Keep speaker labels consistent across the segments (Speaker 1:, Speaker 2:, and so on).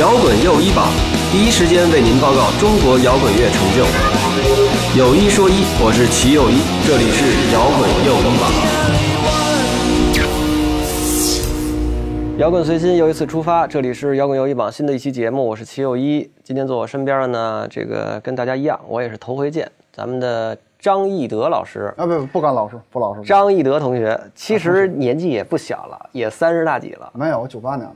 Speaker 1: 摇滚又一榜，第一时间为您报告中国摇滚乐成就。有一说一，我是齐又一，这里是摇滚又一榜。摇滚随心又一次出发，这里是摇滚又一榜新的一期节目，我是齐又一。今天坐我身边的呢，这个跟大家一样，我也是头回见，咱们的张义德老师。
Speaker 2: 啊，不不敢老师，不老师。
Speaker 1: 张义德同学，其实年纪也不小了，也三十大几了。
Speaker 2: 没有，我九八年的。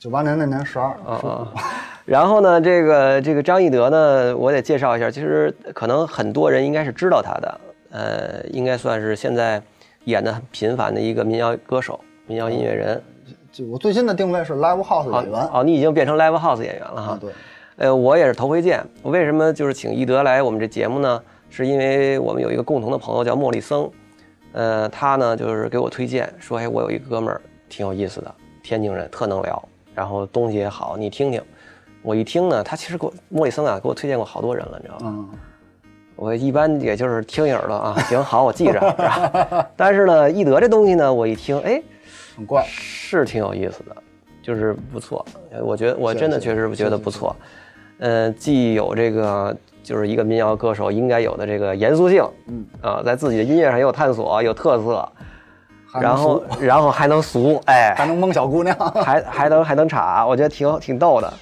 Speaker 2: 九八年那年十二啊，
Speaker 1: 然后呢，这个这个张义德呢，我得介绍一下。其实可能很多人应该是知道他的，呃，应该算是现在演的很频繁的一个民谣歌手、民谣音乐人。
Speaker 2: 就我最新的定位是 live house 演员。
Speaker 1: 哦，你已经变成 live house 演员了哈。
Speaker 2: 对。
Speaker 1: 呃，我也是头回见。为什么就是请艺德来我们这节目呢？是因为我们有一个共同的朋友叫莫里森，呃，他呢就是给我推荐说，哎，我有一哥们儿挺有意思的，天津人，特能聊。然后东西也好，你听听。我一听呢，他其实给我莫里森啊，给我推荐过好多人了，你知道吗？我一般也就是听一耳朵啊，行好，我记着。但是呢，易德这东西呢，我一听，哎，
Speaker 2: 很怪，
Speaker 1: 是挺有意思的，就是不错。我觉得我真的确实觉得不错。嗯，既有这个就是一个民谣歌手应该有的这个严肃性，嗯啊，在自己的音乐上也有探索，有特色。然后，然后还能俗，哎，
Speaker 2: 还能蒙小姑娘，
Speaker 1: 还还能还能插，我觉得挺挺逗的。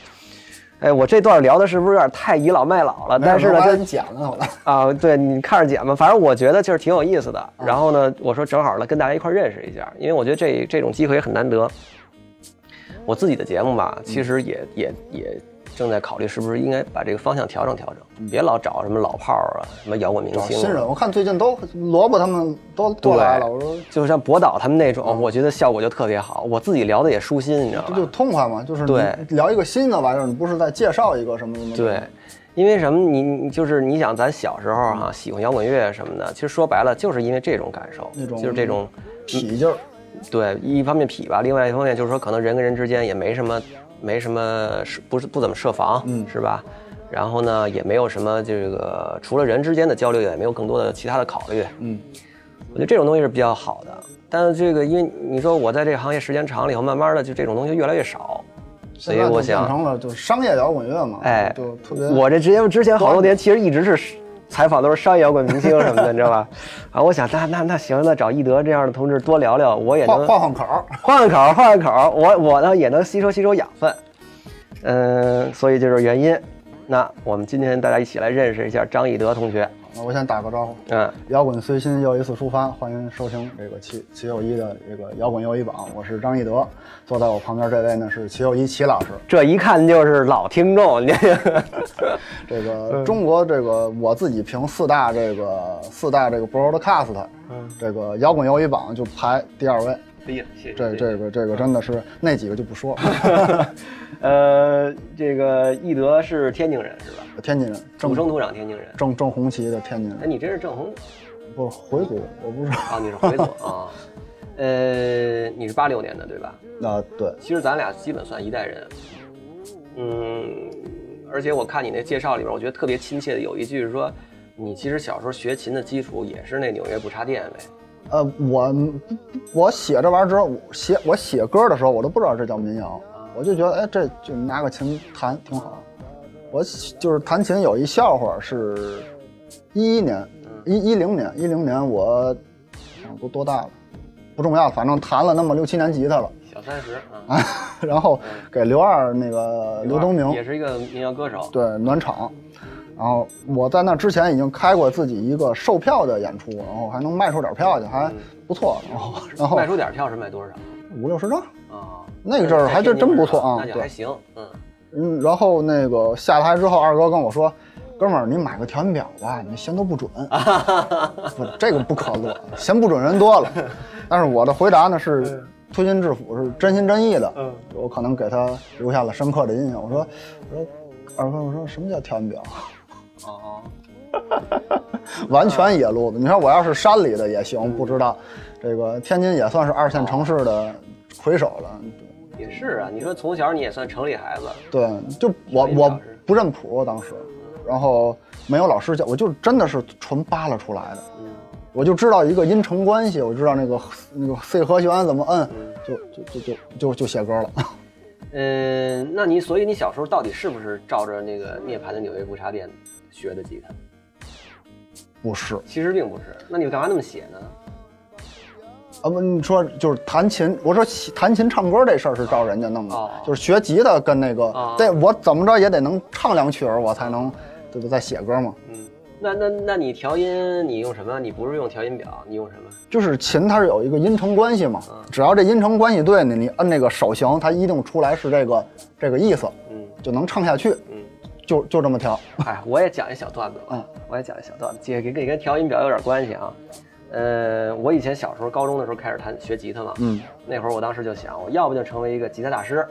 Speaker 1: 哎，我这段聊的是不是有点太倚老卖老了？但是呢，
Speaker 2: 就剪了
Speaker 1: 啊，对你看着剪吧，反正我觉得就是挺有意思的。然后呢，我说正好呢，跟大家一块认识一下，因为我觉得这这种机会也很难得。我自己的节目吧，其实也也也。正在考虑是不是应该把这个方向调整调整，别老找什么老炮儿啊，什么摇滚明星。
Speaker 2: 新人，我看最近都萝卜他们都都来了。我说，
Speaker 1: 就像博导他们那种，我觉得效果就特别好。我自己聊的也舒心，你知道吧？
Speaker 2: 就痛快嘛，就是
Speaker 1: 对
Speaker 2: 聊一个新的玩意儿，你不是在介绍一个什么什么？
Speaker 1: 对，因为什么？你你就是你想，咱小时候哈喜欢摇滚乐什么的，其实说白了就是因为这种感受，那种就是这种
Speaker 2: 痞劲儿。
Speaker 1: 对，一方面痞吧，另外一方面就是说，可能人跟人之间也没什么。没什么是不是不怎么设防，嗯，是吧？然后呢，也没有什么这个除了人之间的交流，也没有更多的其他的考虑，嗯。我觉得这种东西是比较好的，但是这个因为你说我在这个行业时间长了以后，慢慢的就这种东西越来越少，所以我想
Speaker 2: 变成了就是商业摇滚乐嘛，
Speaker 1: 哎，
Speaker 2: 就特别。
Speaker 1: 我这之前之前好多年其实一直是。采访都是商业摇滚明星什么的，你知道吧？啊，我想那那那行，那找易德这样的同志多聊聊，我也能
Speaker 2: 换换口，
Speaker 1: 换换口，换 换口，我我呢也能吸收吸收养分。嗯，所以就是原因。那我们今天大家一起来认识一下张易德同学。
Speaker 2: 我先打个招呼。嗯，摇滚随心又一次出发，欢迎收听这个齐齐友一的这个摇滚又一榜。我是张一德，坐在我旁边这位呢是齐友一齐老师。
Speaker 1: 这一看就是老听众。
Speaker 2: 这个中国这个我自己评四大这个四大这个 broadcast，嗯，这个摇滚又一榜就排第二位。
Speaker 1: 哎呀，谢谢。
Speaker 2: 这这个这个真的是那几个就不说了。
Speaker 1: 呃，这个易德是天津人是吧？
Speaker 2: 天津人，
Speaker 1: 土生土长天津人，
Speaker 2: 正正红旗的天津人。
Speaker 1: 哎，你真是正红？
Speaker 2: 不，回族，我不是。
Speaker 1: 啊，你是回族啊？呃，你是八六年的对吧？
Speaker 2: 啊，对。
Speaker 1: 其实咱俩基本算一代人。嗯，而且我看你那介绍里边，我觉得特别亲切的有一句是说，你其实小时候学琴的基础也是那纽约不插电呗。
Speaker 2: 呃，我我写这玩意儿之后，写我写歌的时候，我都不知道这叫民谣。我就觉得，哎，这就拿个琴弹挺好。我就是弹琴有一笑话，是一一年，一一零年，一零年我都多大了？不重要，反正弹了那么六七年吉他了。
Speaker 1: 小三十啊。
Speaker 2: 然后给刘二那个刘东明，
Speaker 1: 也是一个民谣歌手，
Speaker 2: 对暖场。然后我在那之前已经开过自己一个售票的演出，然后还能卖出点票去，还不错。然后然后
Speaker 1: 卖出点票是卖多少？
Speaker 2: 五六十张啊。那个阵儿还真真不错啊，
Speaker 1: 那还行，嗯
Speaker 2: 嗯，然后那个下台之后，二哥跟我说：“哥们儿，你买个调音表吧，你弦都不准。”不，这个不可乐，弦不准人多了。但是我的回答呢是推心置腹，是真心真意的。嗯，我可能给他留下了深刻的印象。我说，我说，二哥，我说什么叫调音表？哦，完全野路子。你说我要是山里的也行，不知道。这个天津也算是二线城市的魁首了。
Speaker 1: 也是啊，你说从小你也算城里孩子，
Speaker 2: 对，就我我不认谱当时，然后没有老师教，我就真的是纯扒拉出来的，我就知道一个音程关系，我知道那个那个 C 和弦怎么摁，就就就就就就写歌了。
Speaker 1: 嗯，那你所以你小时候到底是不是照着那个涅槃的纽约不插电学的吉他？
Speaker 2: 不是，
Speaker 1: 其实并不是。那你干嘛那么写呢？
Speaker 2: 啊不，你说就是弹琴，我说弹琴唱歌这事儿是照人家弄的，
Speaker 1: 哦
Speaker 2: 就是学吉他跟那个，
Speaker 1: 哦
Speaker 2: 对我怎么着也得能唱两曲儿，我才能对不再写歌嘛。
Speaker 1: 嗯，那那那你调音你用什么？你不是用调音表，你用什么？
Speaker 2: 就是琴它是有一个音程关系嘛，
Speaker 1: 嗯
Speaker 2: 只要这音程关系对呢，你摁那个手型，它一定出来是这个这个意思，
Speaker 1: 嗯
Speaker 2: 就能唱下去，
Speaker 1: 嗯。
Speaker 2: 就就这么调。
Speaker 1: 哎，我也讲一小段子吧。
Speaker 2: 嗯，
Speaker 1: 我也讲一小段子，这跟跟跟调音表有点关系啊。呃，我以前小时候高中的时候开始弹学吉他嘛，
Speaker 2: 嗯，
Speaker 1: 那会儿我当时就想，我要不就成为一个吉他大师，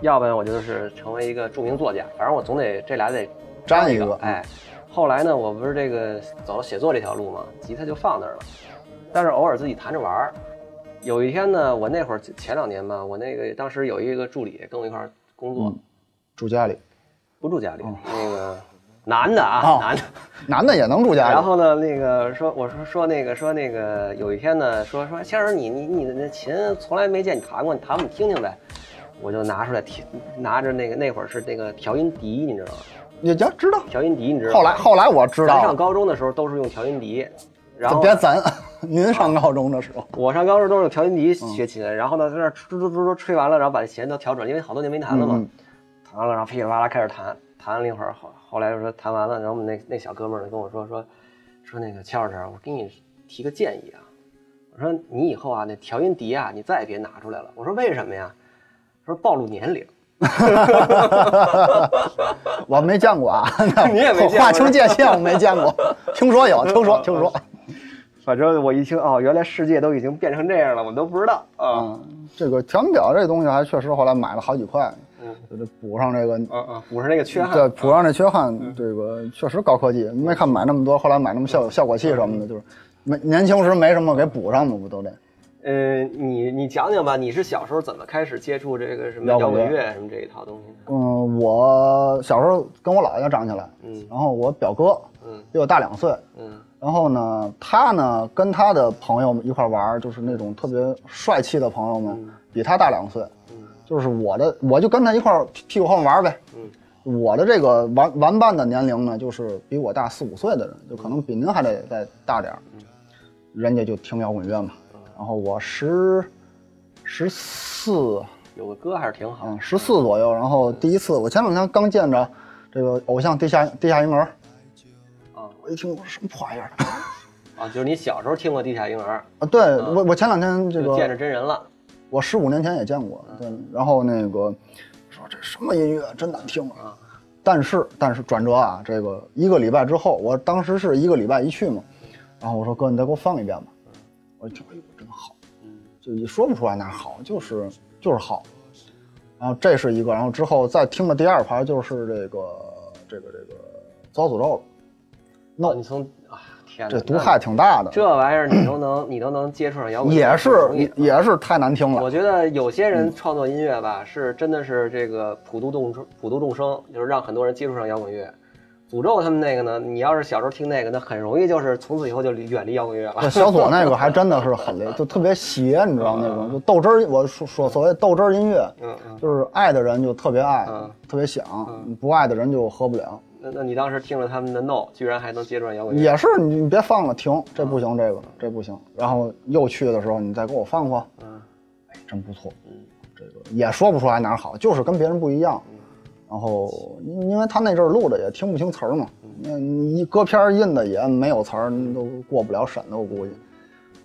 Speaker 1: 要不然我就是成为一个著名作家，反正我总得这俩得一
Speaker 2: 沾一个
Speaker 1: 哎，后来呢，我不是这个走写作这条路嘛，吉他就放那儿了，但是偶尔自己弹着玩儿。有一天呢，我那会儿前两年吧，我那个当时有一个助理跟我一块儿工作，
Speaker 2: 嗯。住家里，
Speaker 1: 不住家里，那个男的啊，
Speaker 2: 哦
Speaker 1: 男的。
Speaker 2: 男的也能住家里。
Speaker 1: 然后呢，那个说，我说说那个说那个，有一天呢，说说先生，你你你的那琴从来没见你弹过，你弹我们听听呗。我就拿出来听，拿着那个那会儿是那个调音笛，你知道吗？
Speaker 2: 也就知道。
Speaker 1: 调音笛你知道？
Speaker 2: 后来后来我知道
Speaker 1: 咱上，高中的时候都是用调音笛，然后
Speaker 2: 别咱，您上高中的时候，
Speaker 1: 我上高中都是用调音笛
Speaker 2: 嗯
Speaker 1: 学琴，然后呢在那儿吹吹吹吹吹完了，然后把这弦都调准，因为好多年没弹了嘛。
Speaker 2: 嗯
Speaker 1: 弹完了，然后噼里啪啦开始弹，弹了一会儿，后后来就说弹完了，然后我们那那小哥们儿呢跟我说说说那个乔老师，我给你提个建议啊，我说你以后啊那调音碟啊你再也别拿出来了。我说为什么呀？说暴露年龄。
Speaker 2: 我没见过啊，
Speaker 1: 你也没见过
Speaker 2: 划清界限，我没见过，听说有，听说听说。
Speaker 1: 反正我一听哦，原来世界都已经变成这样了，我都不知道啊。
Speaker 2: 嗯，这个调音表这东西还确实后来买了好几块，
Speaker 1: 嗯
Speaker 2: 就得补上这个，
Speaker 1: 嗯嗯，补上那个缺憾。
Speaker 2: 对，补上这缺憾，这个确实高科技。没看买那么多，后来买那么效效果器什么的，就是没年轻时没什么给补上嘛，不都得？
Speaker 1: 呃，你你讲讲吧，你是小时候怎么开始接触这个什么摇
Speaker 2: 摇滚乐
Speaker 1: 什么这一套东西的？
Speaker 2: 嗯，我小时候跟我姥爷长起来，
Speaker 1: 嗯
Speaker 2: 然后我表哥
Speaker 1: 嗯
Speaker 2: 比我大两岁，
Speaker 1: 嗯
Speaker 2: 然后呢，他呢跟他的朋友们一块玩，就是那种特别帅气的朋友们，比他大两岁，
Speaker 1: 嗯
Speaker 2: 就是我的，我就跟他一块儿屁屁股后面玩儿呗。
Speaker 1: 嗯，
Speaker 2: 我的这个玩玩伴的年龄呢，就是比我大四五岁的人，就可能比您还得再大点儿。人家就听摇滚乐嘛，然后我十十四，
Speaker 1: 有个歌还是挺好。
Speaker 2: 嗯，十四左右。然后第一次，我前两天刚见着这个偶像地下地下婴儿，
Speaker 1: 啊
Speaker 2: 我一听我说什么破玩意儿
Speaker 1: 啊，就是你小时候听过地下婴儿，
Speaker 2: 啊？对我我前两天这
Speaker 1: 个见着真人了。
Speaker 2: 我十五年前也见过，对，然后那个说这什么音乐真难听啊。但是但是转折啊，这个一个礼拜之后，我当时是一个礼拜一去嘛，然后我说哥你再给我放一遍吧，我一听哎呦真好，
Speaker 1: 嗯
Speaker 2: 就也说不出来哪好，就是就是好。然后这是一个，然后之后再听的第二盘就是这个这个这个遭诅咒了，
Speaker 1: 那你从啊天哪，
Speaker 2: 这毒害挺大的，
Speaker 1: 这玩意儿你都能你都能接触上摇滚乐，
Speaker 2: 也是也也是太难听了。
Speaker 1: 我觉得有些人创作音乐吧，是真的是这个普度众生，普度众生，就是让很多人接触上摇滚乐。诅咒他们那个呢，你要是小时候听那个，那很容易就是从此以后就离远离摇滚乐了。
Speaker 2: 小左那个还真的是很 雷，就特别邪，你知道那种，就豆汁儿。我说说所谓豆汁儿音乐，
Speaker 1: 嗯嗯，
Speaker 2: 就是爱的人就特别爱
Speaker 1: 嗯，
Speaker 2: 特别想，不爱的人就喝不了。
Speaker 1: 那那你当时听了他们的 No，居然还能接触摇滚乐？
Speaker 2: 也是你你别放了，停，这不行，这个这不行。然后又去的时候，你再给我放放，
Speaker 1: 嗯
Speaker 2: 哎，真不错。
Speaker 1: 嗯
Speaker 2: 这个也说不出来哪儿好，就是跟别人不一样。然后因因为他那阵儿录的也听不清词儿嘛，那你一歌片儿印的也没有词儿，都过不了审的，我估计。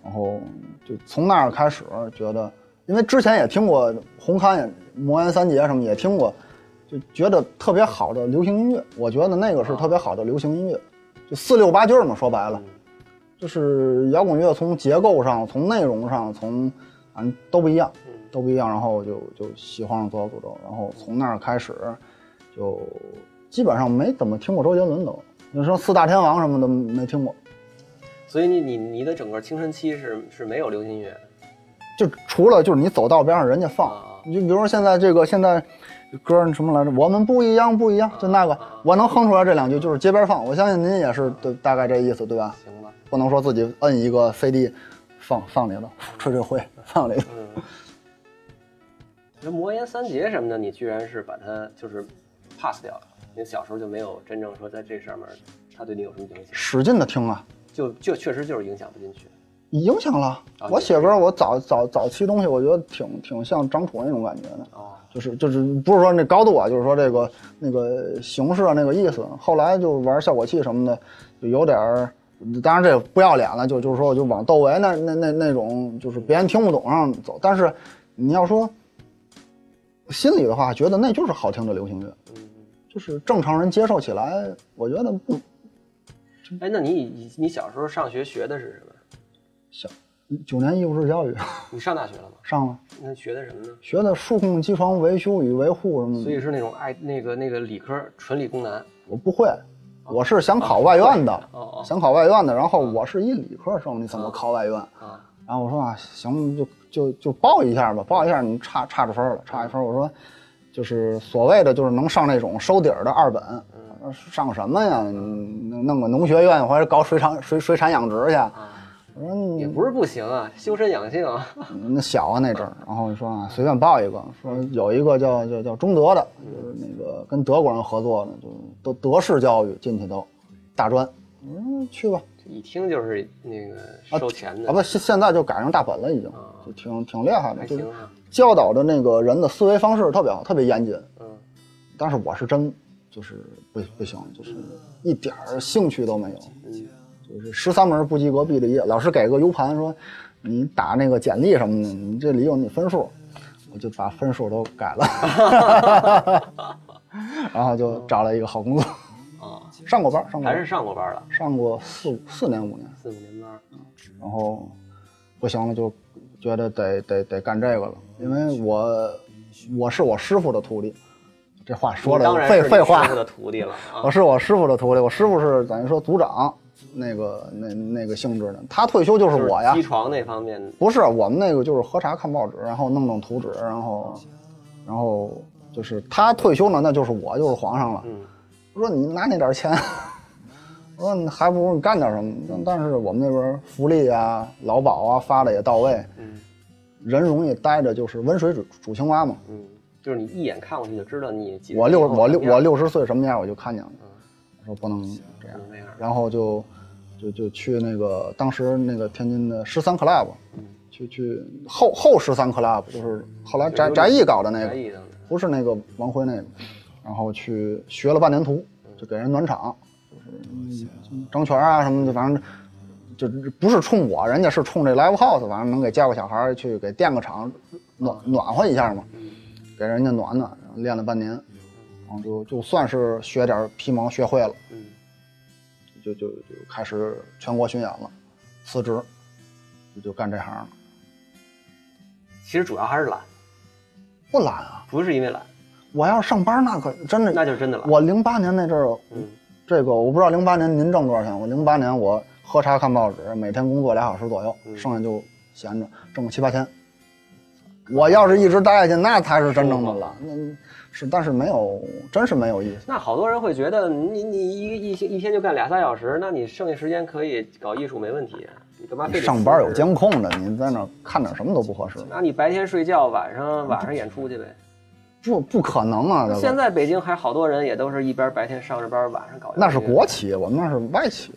Speaker 2: 然后就从那儿开始觉得，因为之前也听过红磡、魔岩三杰什么也听过，就觉得特别好的流行音乐，我觉得那个是特别好的流行音乐，就四六八句儿嘛，说白了。就是摇滚乐从结构上、从内容上、从反正都不一样，都不一样。然后就就喜欢上《左小诅咒》，然后从那儿开始，就基本上没怎么听过周杰伦都。你说四大天王什么的没听过，
Speaker 1: 所以你你你的整个青春期是是没有流行音乐
Speaker 2: 就除了就是你走道边上人家放
Speaker 1: 啊，
Speaker 2: 你就比如说现在这个现在歌儿什么来着？我们不一样不一样，就那个我能哼出来这两句，就是街边放。我相信您也是对大概这意思对吧？
Speaker 1: 行了？
Speaker 2: 不能说自己摁一个 CD 放放里头，吹吹灰放里头。
Speaker 1: 嗯，这魔岩三杰什么的，你居然是把它就是 pass 掉了。你小时候就没有真正说在这上面，它对你有什么影响？
Speaker 2: 使劲的听啊，
Speaker 1: 就就确实就是影响不进去。
Speaker 2: 影响了。
Speaker 1: 啊
Speaker 2: 我写歌，我早早早期东西，我觉得挺挺像张楚那种感觉的。
Speaker 1: 哦，
Speaker 2: 就是就是不是说那高度啊，就是说这个那个形式啊那个意思。后来就玩效果器什么的，就有点儿，当然这不要脸了，就就是说我就往窦唯那那那那种就是别人听不懂上走。但是你要说心里的话，觉得那就是好听的流行乐，
Speaker 1: 嗯，
Speaker 2: 就是正常人接受起来，我觉得不
Speaker 1: 哎，那你你你小时候上学学的是什么？
Speaker 2: 小。九年义务制教育
Speaker 1: 你上大学了吗？
Speaker 2: 上了，
Speaker 1: 那学的什么呢？
Speaker 2: 学的数控机床维修与维护什么的，
Speaker 1: 所以是那种爱那个那个理科纯理工男。
Speaker 2: 我不会。我是想考外院的，想考外院的，然后我是一理科生，你怎么考外院？
Speaker 1: 啊，
Speaker 2: 然后我说啊，行，就就就报一下吧，报一下你差差着分了，差一分。我说，就是所谓的就是能上那种收底儿的二本，上什么呀？弄弄个农学院或者搞水产水水产养殖去。我说你
Speaker 1: 也不是不行啊，修身养性啊。
Speaker 2: 那小啊那阵儿，然后说啊随便报一个，说有一个叫叫叫中德的，就是那个跟德国人合作的，就是德德式教育进去都大专，嗯去吧。
Speaker 1: 一听就是那个收钱的
Speaker 2: 啊不，现现在就改成大本了，已经就挺挺厉害的，就。教导的那个人的思维方式特别好，特别严谨。
Speaker 1: 嗯，
Speaker 2: 但是我是真就是不不行，就是一点儿兴趣都没有。
Speaker 1: 嗯，
Speaker 2: 就是十三门不及格毕了业，老师给个 U 盘说，你打那个简历什么的，你这里有你分数，我就把分数都改了，然后就找了一个好工作，
Speaker 1: 啊，
Speaker 2: 上过班，上过班
Speaker 1: 还是上过班了，
Speaker 2: 上过四五四年五年，
Speaker 1: 四五年班。
Speaker 2: 然后不行了，就觉得得得得干这个了，因为我我是我师傅的徒弟，这话说的废废话
Speaker 1: 师傅，的徒弟了啊。
Speaker 2: 我。是我师傅的徒弟，我师傅是等于说组长那个那那个性质的，他退休就是我呀
Speaker 1: 机，床那方面，
Speaker 2: 不是我们那个就是喝茶看报纸，然后弄弄图纸，然后然后就是他退休了，那就是我就是皇上了。
Speaker 1: 嗯，
Speaker 2: 我说你拿那点钱，我说你还不如你干点什么。但但是我们那边福利啊、劳保啊发的也到位，
Speaker 1: 嗯
Speaker 2: 人容易待着就是温水煮煮青蛙嘛。
Speaker 1: 嗯，就是你一眼看过去就知道你几。
Speaker 2: 我六我六我
Speaker 1: 六
Speaker 2: 六十岁什么样我就看见了，我说不能然后就就就去那个当时那个天津的十三 club，
Speaker 1: 嗯
Speaker 2: 去去后后十三 club 就是后来翟翟毅搞的那个，不是那个王辉那个，然后去学了半年徒，就给人暖场，就是嗯张全啊什么的，反正就不是冲我，人家是冲这 live house，反正能给叫个小孩去给垫个场，暖暖和一下嘛，给人家暖暖，练了半年，然后就就算是学点皮毛学会了，
Speaker 1: 嗯，
Speaker 2: 就就就开始全国巡演了，辞职，就就干这行了，
Speaker 1: 其实主要还是懒，
Speaker 2: 不懒啊，
Speaker 1: 不是因为懒，
Speaker 2: 我要是上班那可真的，
Speaker 1: 那就真的懒。
Speaker 2: 我零八年那阵儿，
Speaker 1: 嗯
Speaker 2: 这个我不知道零八年您挣多少钱，我零八年我喝茶看报纸，每天工作俩小时左右，
Speaker 1: 嗯
Speaker 2: 剩下就闲着，挣个七八千。我要是一直待下去，那才是真正的了。那是，但是没有，真是没有意思。
Speaker 1: 那好多人会觉得你你一一一天就干俩仨小时，那你剩下时间可以搞艺术没问题，你干嘛非得
Speaker 2: 上班有监控的，你在那看点什么都不合适。
Speaker 1: 那你白天睡觉，晚上晚上演出去呗。
Speaker 2: 不不可能啊！
Speaker 1: 现在北京还好多人也都是一边白天上着班，晚上搞。
Speaker 2: 那是国企，我们那是外企，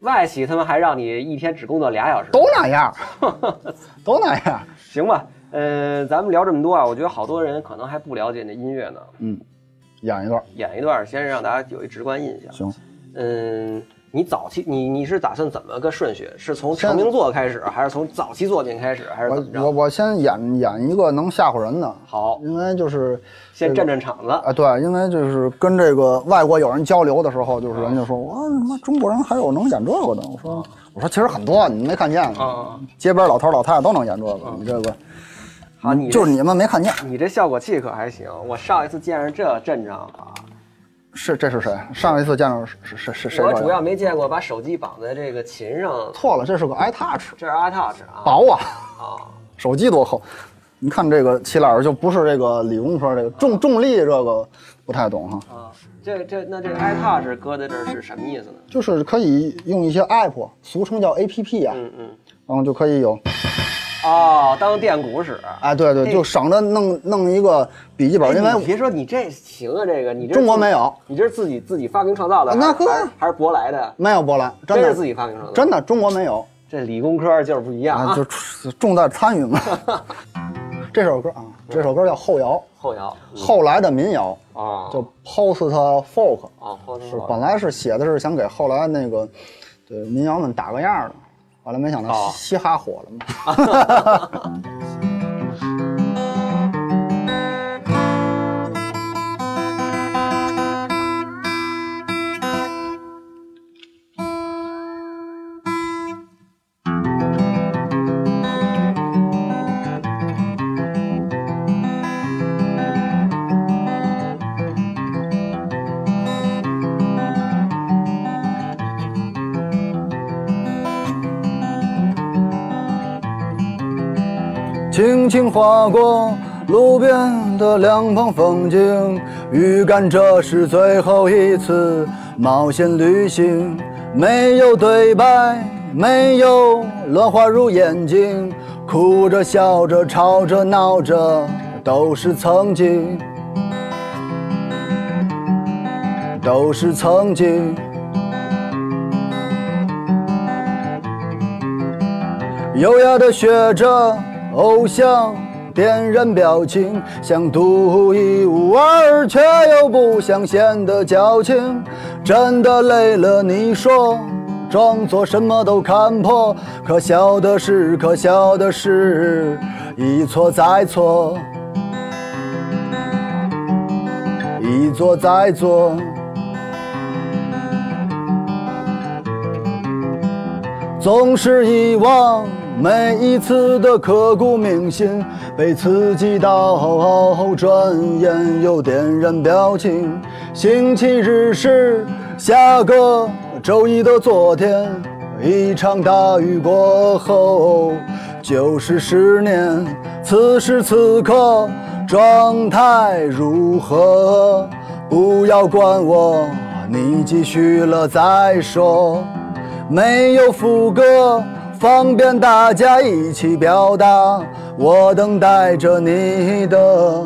Speaker 1: 外企，他们还让你一天只工作俩小时，
Speaker 2: 都那样，都那样。
Speaker 1: 行吧？呃，咱们聊这么多啊，我觉得好多人可能还不了解那音乐呢。
Speaker 2: 嗯，演一段
Speaker 1: 演一段，先让大家有一直观印象。
Speaker 2: 行。
Speaker 1: 嗯，你早期你你是打算怎么个顺序？是从成名作开始，还是从早期作品开始，还是怎么着？
Speaker 2: 我我我先演演一个能吓唬人的，
Speaker 1: 好，
Speaker 2: 应该就是
Speaker 1: 先震震场子。
Speaker 2: 啊，对，因为就是跟这个外国友人交流的时候，就是人家说，我，他妈中国人还有能演这个的。我说，我说其实很多，你没看见，
Speaker 1: 啊
Speaker 2: 街边老头老太太都能演这个。你这个，
Speaker 1: 好，你
Speaker 2: 就是你们没看见。
Speaker 1: 你这效果器可还行。我上一次见着这阵仗啊，
Speaker 2: 是这是谁？上一次见着是是是是谁？
Speaker 1: 我主要没见过把手机绑在这个琴上，
Speaker 2: 错了，这是个 iTouch，
Speaker 1: 这是 iTouch 啊。
Speaker 2: 薄啊，
Speaker 1: 啊，
Speaker 2: 手机多厚。你看这个齐老师就不是这个理工科这个重重力这个不太懂哈，
Speaker 1: 啊，这这那这个 iTouch 搁在这儿是什么意思呢？
Speaker 2: 就是可以用一些 app，俗称叫 app 啊，
Speaker 1: 嗯嗯，
Speaker 2: 然后就可以有
Speaker 1: 哦，当电鼓使。
Speaker 2: 哎，对对，就省着弄弄一个笔记本，因为
Speaker 1: 别说你这行啊，这个你这
Speaker 2: 中国没有，
Speaker 1: 你这是自己自己发明创造的，
Speaker 2: 那可
Speaker 1: 还是舶来的？
Speaker 2: 没有舶来，真
Speaker 1: 的。是自己发明创造，
Speaker 2: 真的中国没有。
Speaker 1: 这理工科就是不一样啊，
Speaker 2: 就 重在参与嘛。这首歌啊，这首歌叫后摇，
Speaker 1: 后摇，
Speaker 2: 后来的民谣
Speaker 1: 啊，
Speaker 2: 就 post folk
Speaker 1: 啊，
Speaker 2: 是本来是写的是想给后来那个对民谣们打个样的，后来没想到嘻哈火了嘛。轻划过路边的两旁风景，预感这是最后一次冒险旅行。没有对白，没有乱花入眼睛，哭着笑着吵着闹着，都是曾经，都是曾经。优雅的学着。偶像点燃表情，想独一无二，却又不想显得矫情。真的累了，你说，装作什么都看破。可笑的是，可笑的是，一错再错，一错再错，总是遗忘。每一次的刻骨铭心，被刺激到，转眼又点燃表情。星期日是下个周一的昨天，一场大雨过后，就是十年。此时此刻状态如何？不要管我，你继续了再说。没有副歌。方便大家一起表达，我等待着你的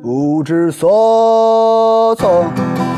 Speaker 2: 不知所措。《。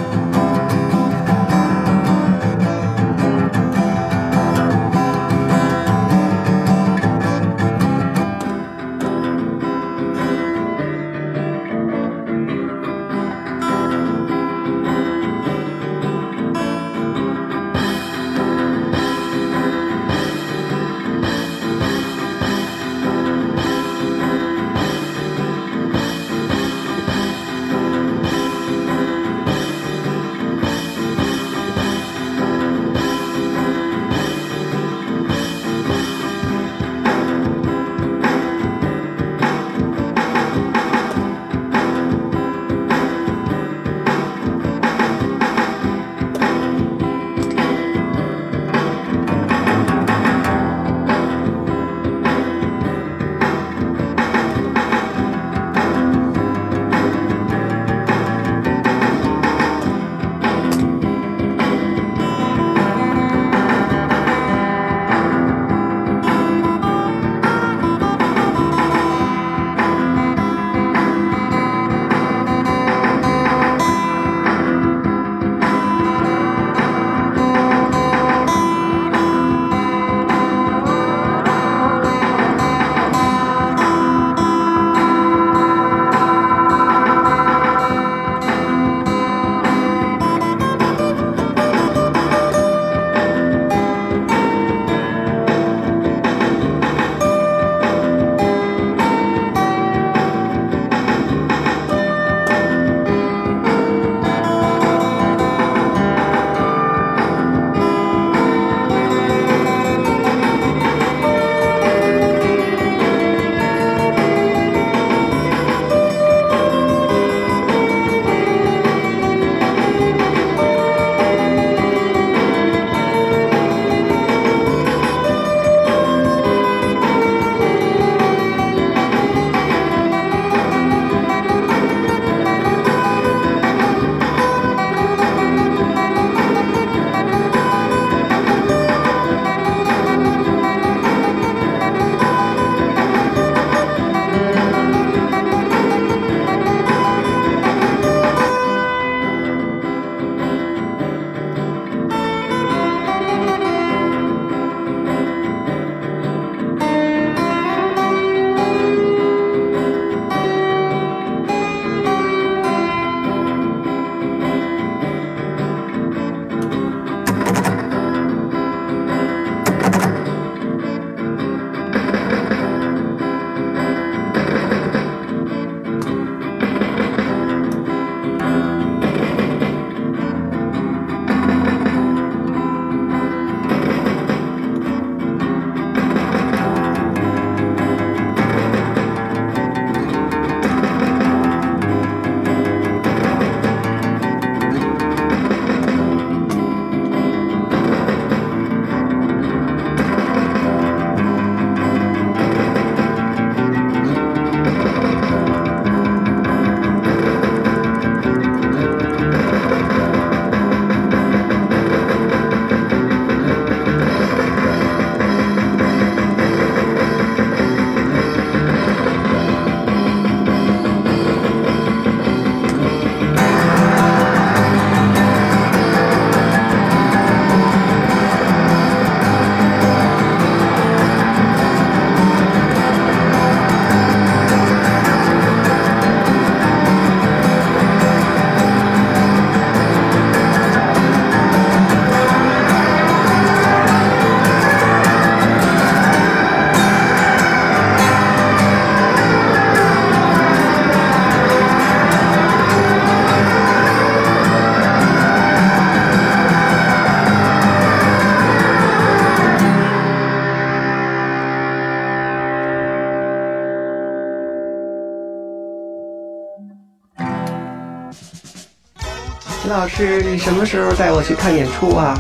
Speaker 1: 老师，你什么时候带我去看演出啊？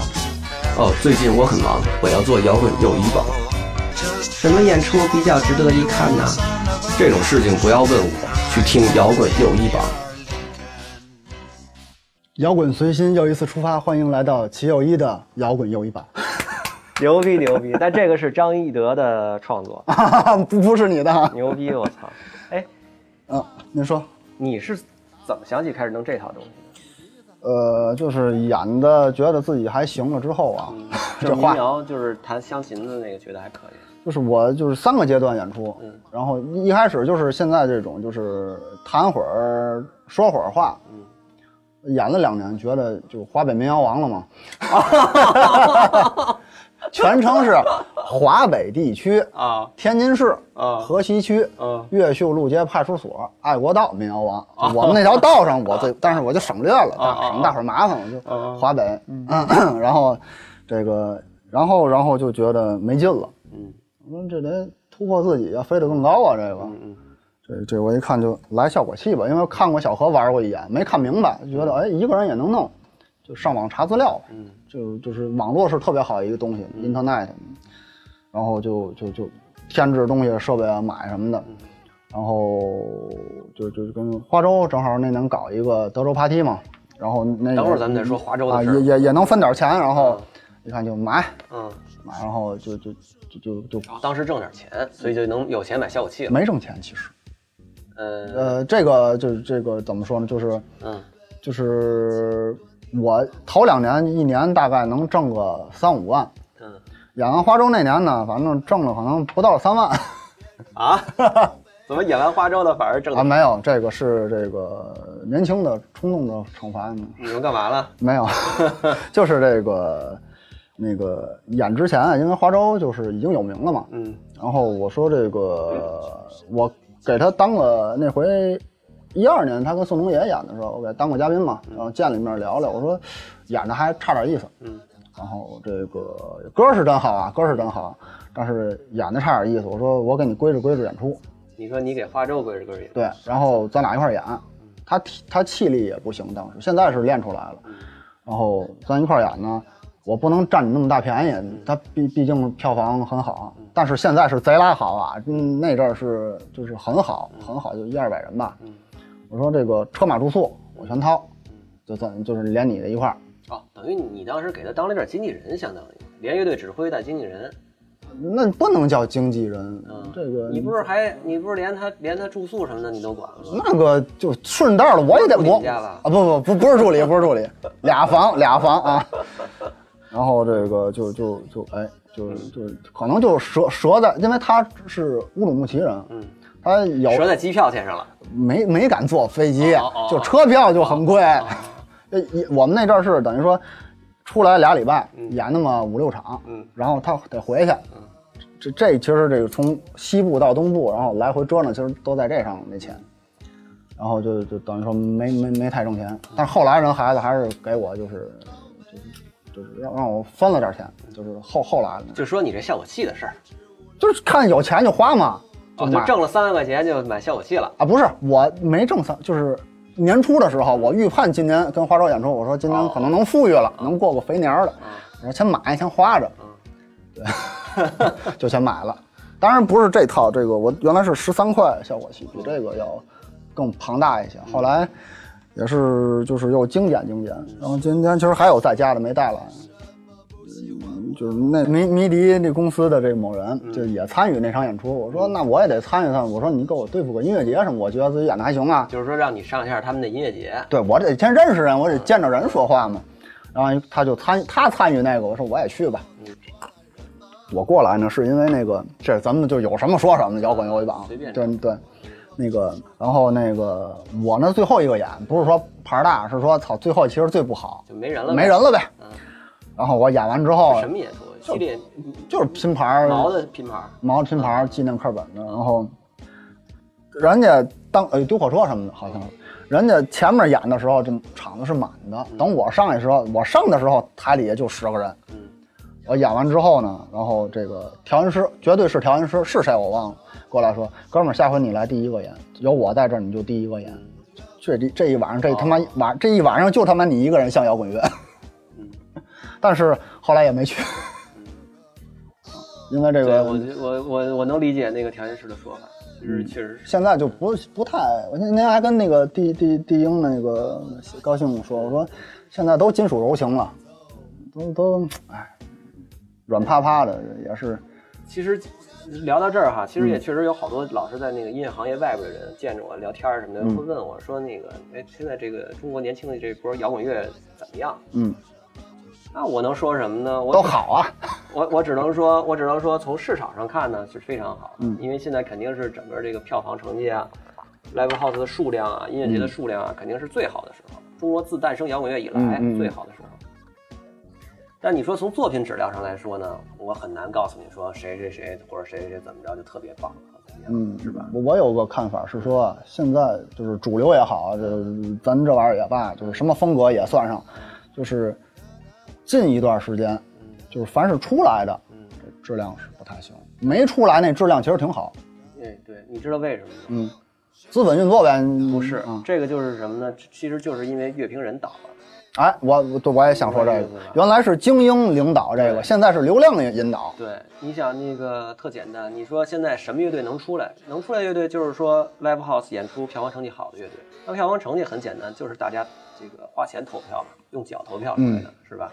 Speaker 3: 哦，最近我很忙，我要做摇滚友谊榜。
Speaker 1: 什么演出比较值得一看呢？
Speaker 3: 这种事情不要问我，去听摇滚友谊榜。
Speaker 2: 摇滚随心又一次出发，欢迎来到齐友一的摇滚友谊榜。
Speaker 1: 牛逼牛逼！但这个是张一德的创作，
Speaker 2: 不不是你的。
Speaker 1: 牛逼！我操！哎，
Speaker 2: 嗯，您说，
Speaker 1: 你是怎么想起开始弄这套东西的？
Speaker 2: 呃，就是演的觉得自己还行了之后啊，
Speaker 1: 这
Speaker 2: 这话
Speaker 1: 民谣就是弹湘琴的那个，觉得还可以。
Speaker 2: 就是我就是三个阶段演出，
Speaker 1: 嗯
Speaker 2: 然后一一开始就是现在这种就是谈会儿说会儿话，
Speaker 1: 嗯
Speaker 2: 演了两年，觉得就华北民谣王了嘛 全称是华北地区
Speaker 1: 啊。
Speaker 2: 天津市
Speaker 1: 啊。
Speaker 2: 河西区
Speaker 1: 啊。
Speaker 2: 越秀路街派出所爱国道民谣王。就我们那条道上我最，但是我就省略了，省大伙儿麻烦，我就
Speaker 1: 啊
Speaker 2: 华北，嗯，然后这个，然后然后就觉得没劲了。
Speaker 1: 嗯。
Speaker 2: 我说这得突破自己啊，飞得更高啊！这个，
Speaker 1: 嗯
Speaker 2: 这这我一看就来效果器吧，因为看过小何玩过一眼，没看明白，就觉得哎一个人也能弄，就上网查资料，
Speaker 1: 嗯
Speaker 2: 就就是网络是特别好一个东西、i n t e r n e t 然后就就就添置东西设备啊买什么的，然后就就跟花州正好那能搞一个德州 party 嘛，然后那
Speaker 1: 等会儿咱们再说花州
Speaker 2: 啊
Speaker 1: 的事儿。
Speaker 2: 也也也能分点钱，然后
Speaker 1: 嗯
Speaker 2: 一看就买
Speaker 1: 嗯，
Speaker 2: 买，然后就就就就就
Speaker 1: 当时挣点钱，所以就能有钱买效果器了。
Speaker 2: 没挣钱其实。
Speaker 1: 呃
Speaker 2: 呃，这个就是这个怎么说呢？就是
Speaker 1: 嗯
Speaker 2: 就是我头两年一年大概能挣个三五万，
Speaker 1: 嗯。
Speaker 2: 演完花粥那年呢，反正挣了可能不到三万。
Speaker 1: 啊，怎么演完花粥的反而挣
Speaker 2: 啊，没有，这个是这个年轻的冲动的惩罚。呢，
Speaker 1: 你们干嘛了？
Speaker 2: 没有，就是这个那个演之前啊，因为花粥就是已经有名了嘛，
Speaker 1: 嗯。
Speaker 2: 然后我说这个我给他当了那回一二年他跟宋冬野演的时候，我给他当过嘉宾嘛，然后见了一面聊聊，我说演的还差点意思，
Speaker 1: 嗯。
Speaker 2: 然后这个歌是真好啊，歌是真好，但是演的差点意思，我说我给你规制规制演出，
Speaker 1: 你说你给花粥归置归置，
Speaker 2: 对，然后咱俩一块演，他体他气力也不行，当时现在是练出来了，然后咱一块演呢，我不能占你那么大便宜，他毕毕竟票房很好，但是现在是贼拉好啊，嗯，那阵儿是就是很好很好，就一二百人吧，我说这个车马住宿我全掏，就算就是连你的一块儿，
Speaker 1: 哦，等于你当时给他当了点经纪人，相当于连乐队指挥带经纪人。
Speaker 2: 那不能叫经纪人，
Speaker 1: 嗯，
Speaker 2: 这个
Speaker 1: 你不是还你不是连他连他住宿什么的你都管了吗？
Speaker 2: 那个就顺道了，我也得
Speaker 1: 助理
Speaker 2: 我
Speaker 1: 家吧
Speaker 2: 啊不不不不是助理不是助理，俩房俩房啊，然后这个就就就哎就就可能就是折折在，因为他是乌鲁木齐人，
Speaker 1: 嗯，
Speaker 2: 他有
Speaker 1: 折在机票钱上了。
Speaker 2: 没没敢坐飞机
Speaker 1: 哦哦哦，
Speaker 2: 就车票就很贵，呃一我们那阵儿是等于说出来俩礼拜演那么五六场，
Speaker 1: 嗯。
Speaker 2: 然后他得回去。这这其实这个从西部到东部，然后来回折腾，其实都在这上那钱，然后就就等于说没没没太挣钱，但是后来人孩子还是给我就是就是就是让让我分了点钱，就是后后来的，
Speaker 1: 就说你这效果器的事儿，
Speaker 2: 就是看有钱就花嘛，
Speaker 1: 哦，
Speaker 2: 买
Speaker 1: 就挣了三万块钱就买效果器了。
Speaker 2: 啊，不是我没挣三，就是年初的时候，我预判今年跟花招演出，我说今年可能能富裕了，能过个肥年儿了，我说先买先花着，对，就先买了。当然不是这套，这个我原来是十三块效果器，比这个要更庞大一些。后来也是就是又精简精简，然后今天其实还有在家的没带来。嗯就是那迷迷笛那公司的这某人，就也参与那场演出。我说那我也得参与参与。我说你给我对付个音乐节什么，我觉得自己演的还行啊。
Speaker 1: 就是说让你上一下他们的音乐节，
Speaker 2: 对我得先认识人，我得见着人说话嘛。然后他就参他参与那个，我说我也去吧。我过来呢，是因为那个这咱们就有什么说什么，摇滚摇一榜
Speaker 1: 随便，
Speaker 2: 对对，那个然后那个我呢最后一个演，不是说牌大，是说操最后其实最不好，
Speaker 1: 就没人了，
Speaker 2: 没人。了呗。
Speaker 1: 嗯
Speaker 2: 然后我演完之后
Speaker 1: 什么演出？系列？
Speaker 2: 就是拼盘儿
Speaker 1: 毛的拼盘儿，
Speaker 2: 毛拼盘纪念课本的，然后人家当呃丢火车什么的，好像。人家前面演的时候，这场子是满的。等我上去时候，我上的时候台里也就十个人。
Speaker 1: 嗯，
Speaker 2: 我演完之后呢，然后这个调音师绝对是调音师，是谁我忘了，过来说，哥们儿，下回你来第一个演，有我在这儿你就第一个演，这这这一晚上，这他妈晚这一晚上就他妈你一个人像摇滚乐，
Speaker 1: 嗯
Speaker 2: 但是后来也没去，因为这
Speaker 1: 对
Speaker 2: 个
Speaker 1: 我我我我能理解那个调音师的说法，就是确实是。
Speaker 2: 现在就不不太，我那天还跟那个地地地英那个高兴说，我说现在都金属柔情了，都都哎软趴趴的也是，
Speaker 1: 其实聊到这儿哈，其实也
Speaker 2: 嗯。
Speaker 1: 确实有好多老是在那个音乐行业外边的人见着我聊天什么的，
Speaker 2: 嗯。
Speaker 1: 会问我说那个，哎，现在这个中国年轻的这波摇滚乐怎么样？
Speaker 2: 嗯，
Speaker 1: 那我能说什么呢？我
Speaker 2: 都好啊，
Speaker 1: 我我只能说，我只能说从市场上看呢是非常好，
Speaker 2: 嗯
Speaker 1: 因为现在肯定是整个这个票房成绩啊，live house 的数量啊，音乐节的数量啊，肯定是最好的时候，中国自诞生摇滚乐以来最好的时候。但你说从作品质量上来说呢，我很难告诉你说谁谁谁或者谁谁谁怎么着就特别棒怎么样，
Speaker 2: 嗯，
Speaker 1: 是吧？
Speaker 2: 我我有个看法是说，现在就是主流也好，这咱这玩意儿也罢，就是什么风格也算上，就是近一段时间，就是凡是出来的，
Speaker 1: 嗯，
Speaker 2: 这质量是不太行，没出来那质量其实挺好。
Speaker 1: 哎，对，你知道为什么吗？
Speaker 2: 嗯，资本运作呗，
Speaker 1: 不是
Speaker 2: 啊，
Speaker 1: 这个就是什么呢？其实就是因为乐评人倒了。
Speaker 2: 哎，我我也想说这个原来是精英领导这个，现在是流量引导。
Speaker 1: 对，你想那个特简单，你说现在什么乐队能出来？能出来乐队就是说 live house 演出票房成绩好的乐队。那票房成绩很简单，就是大家这个花钱投票，用脚投票出来的，是吧？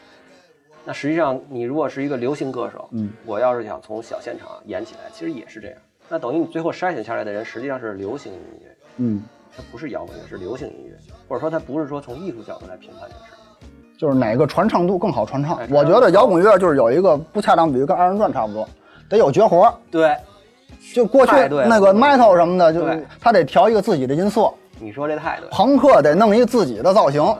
Speaker 1: 那实际上你如果是一个流行歌手，
Speaker 2: 嗯，
Speaker 1: 我要是想从小现场演起来，其实也是这样。那等于你最后筛选下来的人实际上是流行音乐，
Speaker 2: 嗯，
Speaker 1: 它不是摇滚乐，是流行音乐，或者说它不是说从艺术角度来评判这个事儿。
Speaker 2: 就是哪个传唱度更好传唱
Speaker 1: 哎。
Speaker 2: 我觉得摇滚乐就是有一个不恰当比喻，跟二人转差不多，得有绝活。
Speaker 1: 对，
Speaker 2: 就过去
Speaker 1: 对
Speaker 2: 那个 metal 什么的，就是他得调一个自己的音色，
Speaker 1: 你说这太对。
Speaker 2: 朋克得弄一自己的造型。
Speaker 1: 嗯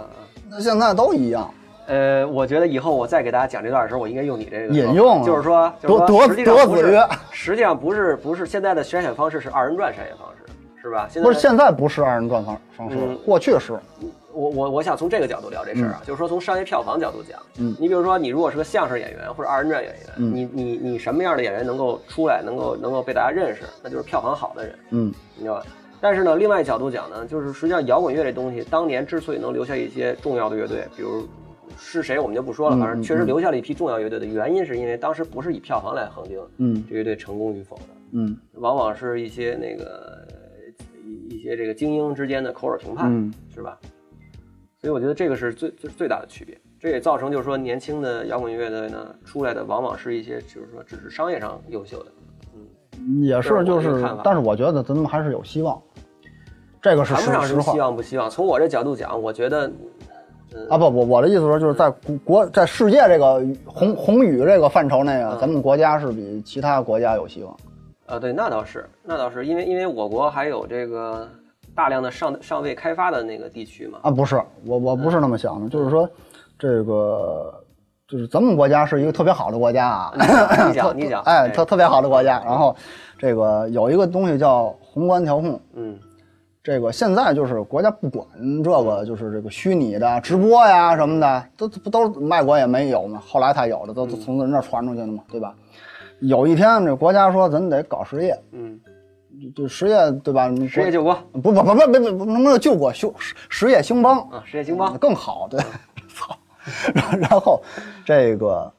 Speaker 2: 那现在都一样，
Speaker 1: 呃，我觉得以后我再给大家讲这段的时候，我应该用你这个
Speaker 2: 引用啊
Speaker 1: 就是说，就是说
Speaker 2: 多多
Speaker 1: 实际上不是
Speaker 2: 多子乐，
Speaker 1: 实际上不是不是现在的筛选方式是二人转筛选方式，是吧？现在
Speaker 2: 不是现在不是二人转方方式
Speaker 1: 嗯，
Speaker 2: 过去是。
Speaker 1: 我我我想从这个角度聊这事儿啊，就是说从商业票房角度讲，
Speaker 2: 嗯
Speaker 1: 你比如说你如果是个相声演员或者二人转演员，
Speaker 2: 嗯
Speaker 1: 你你你什么样的演员能够出来，能够能够被大家认识，那就是票房好的人，
Speaker 2: 嗯
Speaker 1: 你知道吧？但是呢，另外一角度讲呢，就是实际上摇滚乐这东西，当年之所以能留下一些重要的乐队，比如是谁我们就不说了，
Speaker 2: 嗯
Speaker 1: 反正确实
Speaker 2: 嗯
Speaker 1: 留下了一批重要乐队的原因，是因为当时不是以票房来恒定
Speaker 2: 嗯。
Speaker 1: 这乐队成功与否的，
Speaker 2: 嗯。
Speaker 1: 往往是一些那个一一些这个精英之间的口耳评判，
Speaker 2: 嗯。
Speaker 1: 是吧？所以我觉得这个是最最最大的区别，这也造成就是说年轻的摇滚乐队呢出来的往往是一些就是说只是商业上优秀的，嗯。
Speaker 2: 也是，就
Speaker 1: 是
Speaker 2: 但是我觉得咱们还是有希望，这个是
Speaker 1: 谈不上是希望不希望。从我这角度讲，我觉得
Speaker 2: 啊！不，我我的意思说，就是在国国在世界这个红红宇这个范畴内啊，
Speaker 1: 嗯
Speaker 2: 咱们国家是比其他国家有希望。
Speaker 1: 啊，对，那倒是，那倒是，因为因为我国还有这个大量的尚尚未开发的那个地区嘛，
Speaker 2: 啊，不是，我我不是那么想的，就是说，这个就是咱们国家是一个特别好的国家啊，
Speaker 1: 你讲你讲，
Speaker 2: 哎，特特别好的国家。然后这个有一个东西叫宏观调控，
Speaker 1: 嗯
Speaker 2: 这个现在就是国家不管这个，就是这个虚拟的直播呀什么的，都不都是外国也没有嘛，后来才有的，都都从人那传出去的嘛，对吧？有一天这国家说咱得搞实业，
Speaker 1: 嗯，
Speaker 2: 就实业对吧？你
Speaker 1: 实业救国
Speaker 2: 不不不不不能不能救国修实实业兴邦，
Speaker 1: 啊，实业兴邦，
Speaker 2: 更好，对，操，然 然后这个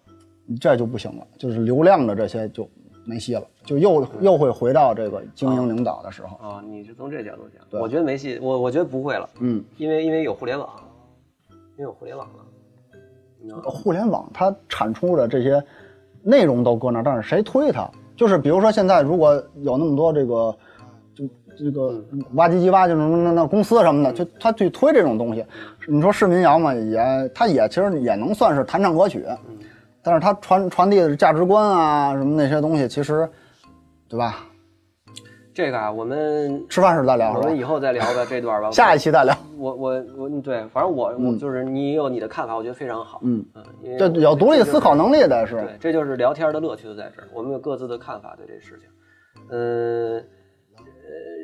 Speaker 2: 这就不行了，就是流量的这些就没戏了，就又又会回到这个精英领导的时候，
Speaker 1: 啊，你是从这角度讲，
Speaker 2: 对
Speaker 1: 我觉得没戏，我我觉得不会了，
Speaker 2: 嗯，
Speaker 1: 因为因为有互联网，因为有互联网了？
Speaker 2: 互联网它产出的这些内容都搁那儿，但是谁推它？就是比如说现在如果有那么多这个就这个挖机机挖就是那那那公司什么的，就他去推这种东西，你说市民谣嘛，也它也其实也能算是弹唱歌曲，但是它传传递的价值观啊什么那些东西，其实对吧？
Speaker 1: 这个啊，我们
Speaker 2: 吃饭时再聊？
Speaker 1: 我们以后再聊吧这段吧。
Speaker 2: 下一期再聊。
Speaker 1: 我我我嗯对，反正我我
Speaker 2: 嗯
Speaker 1: 就是你有你的看法，我觉得非常好。
Speaker 2: 嗯，
Speaker 1: 嗯，因为
Speaker 2: 这有独立思考能力的是，
Speaker 1: 对，这就是聊天的乐趣就在这儿，我们有各自的看法对这事情。嗯，呃，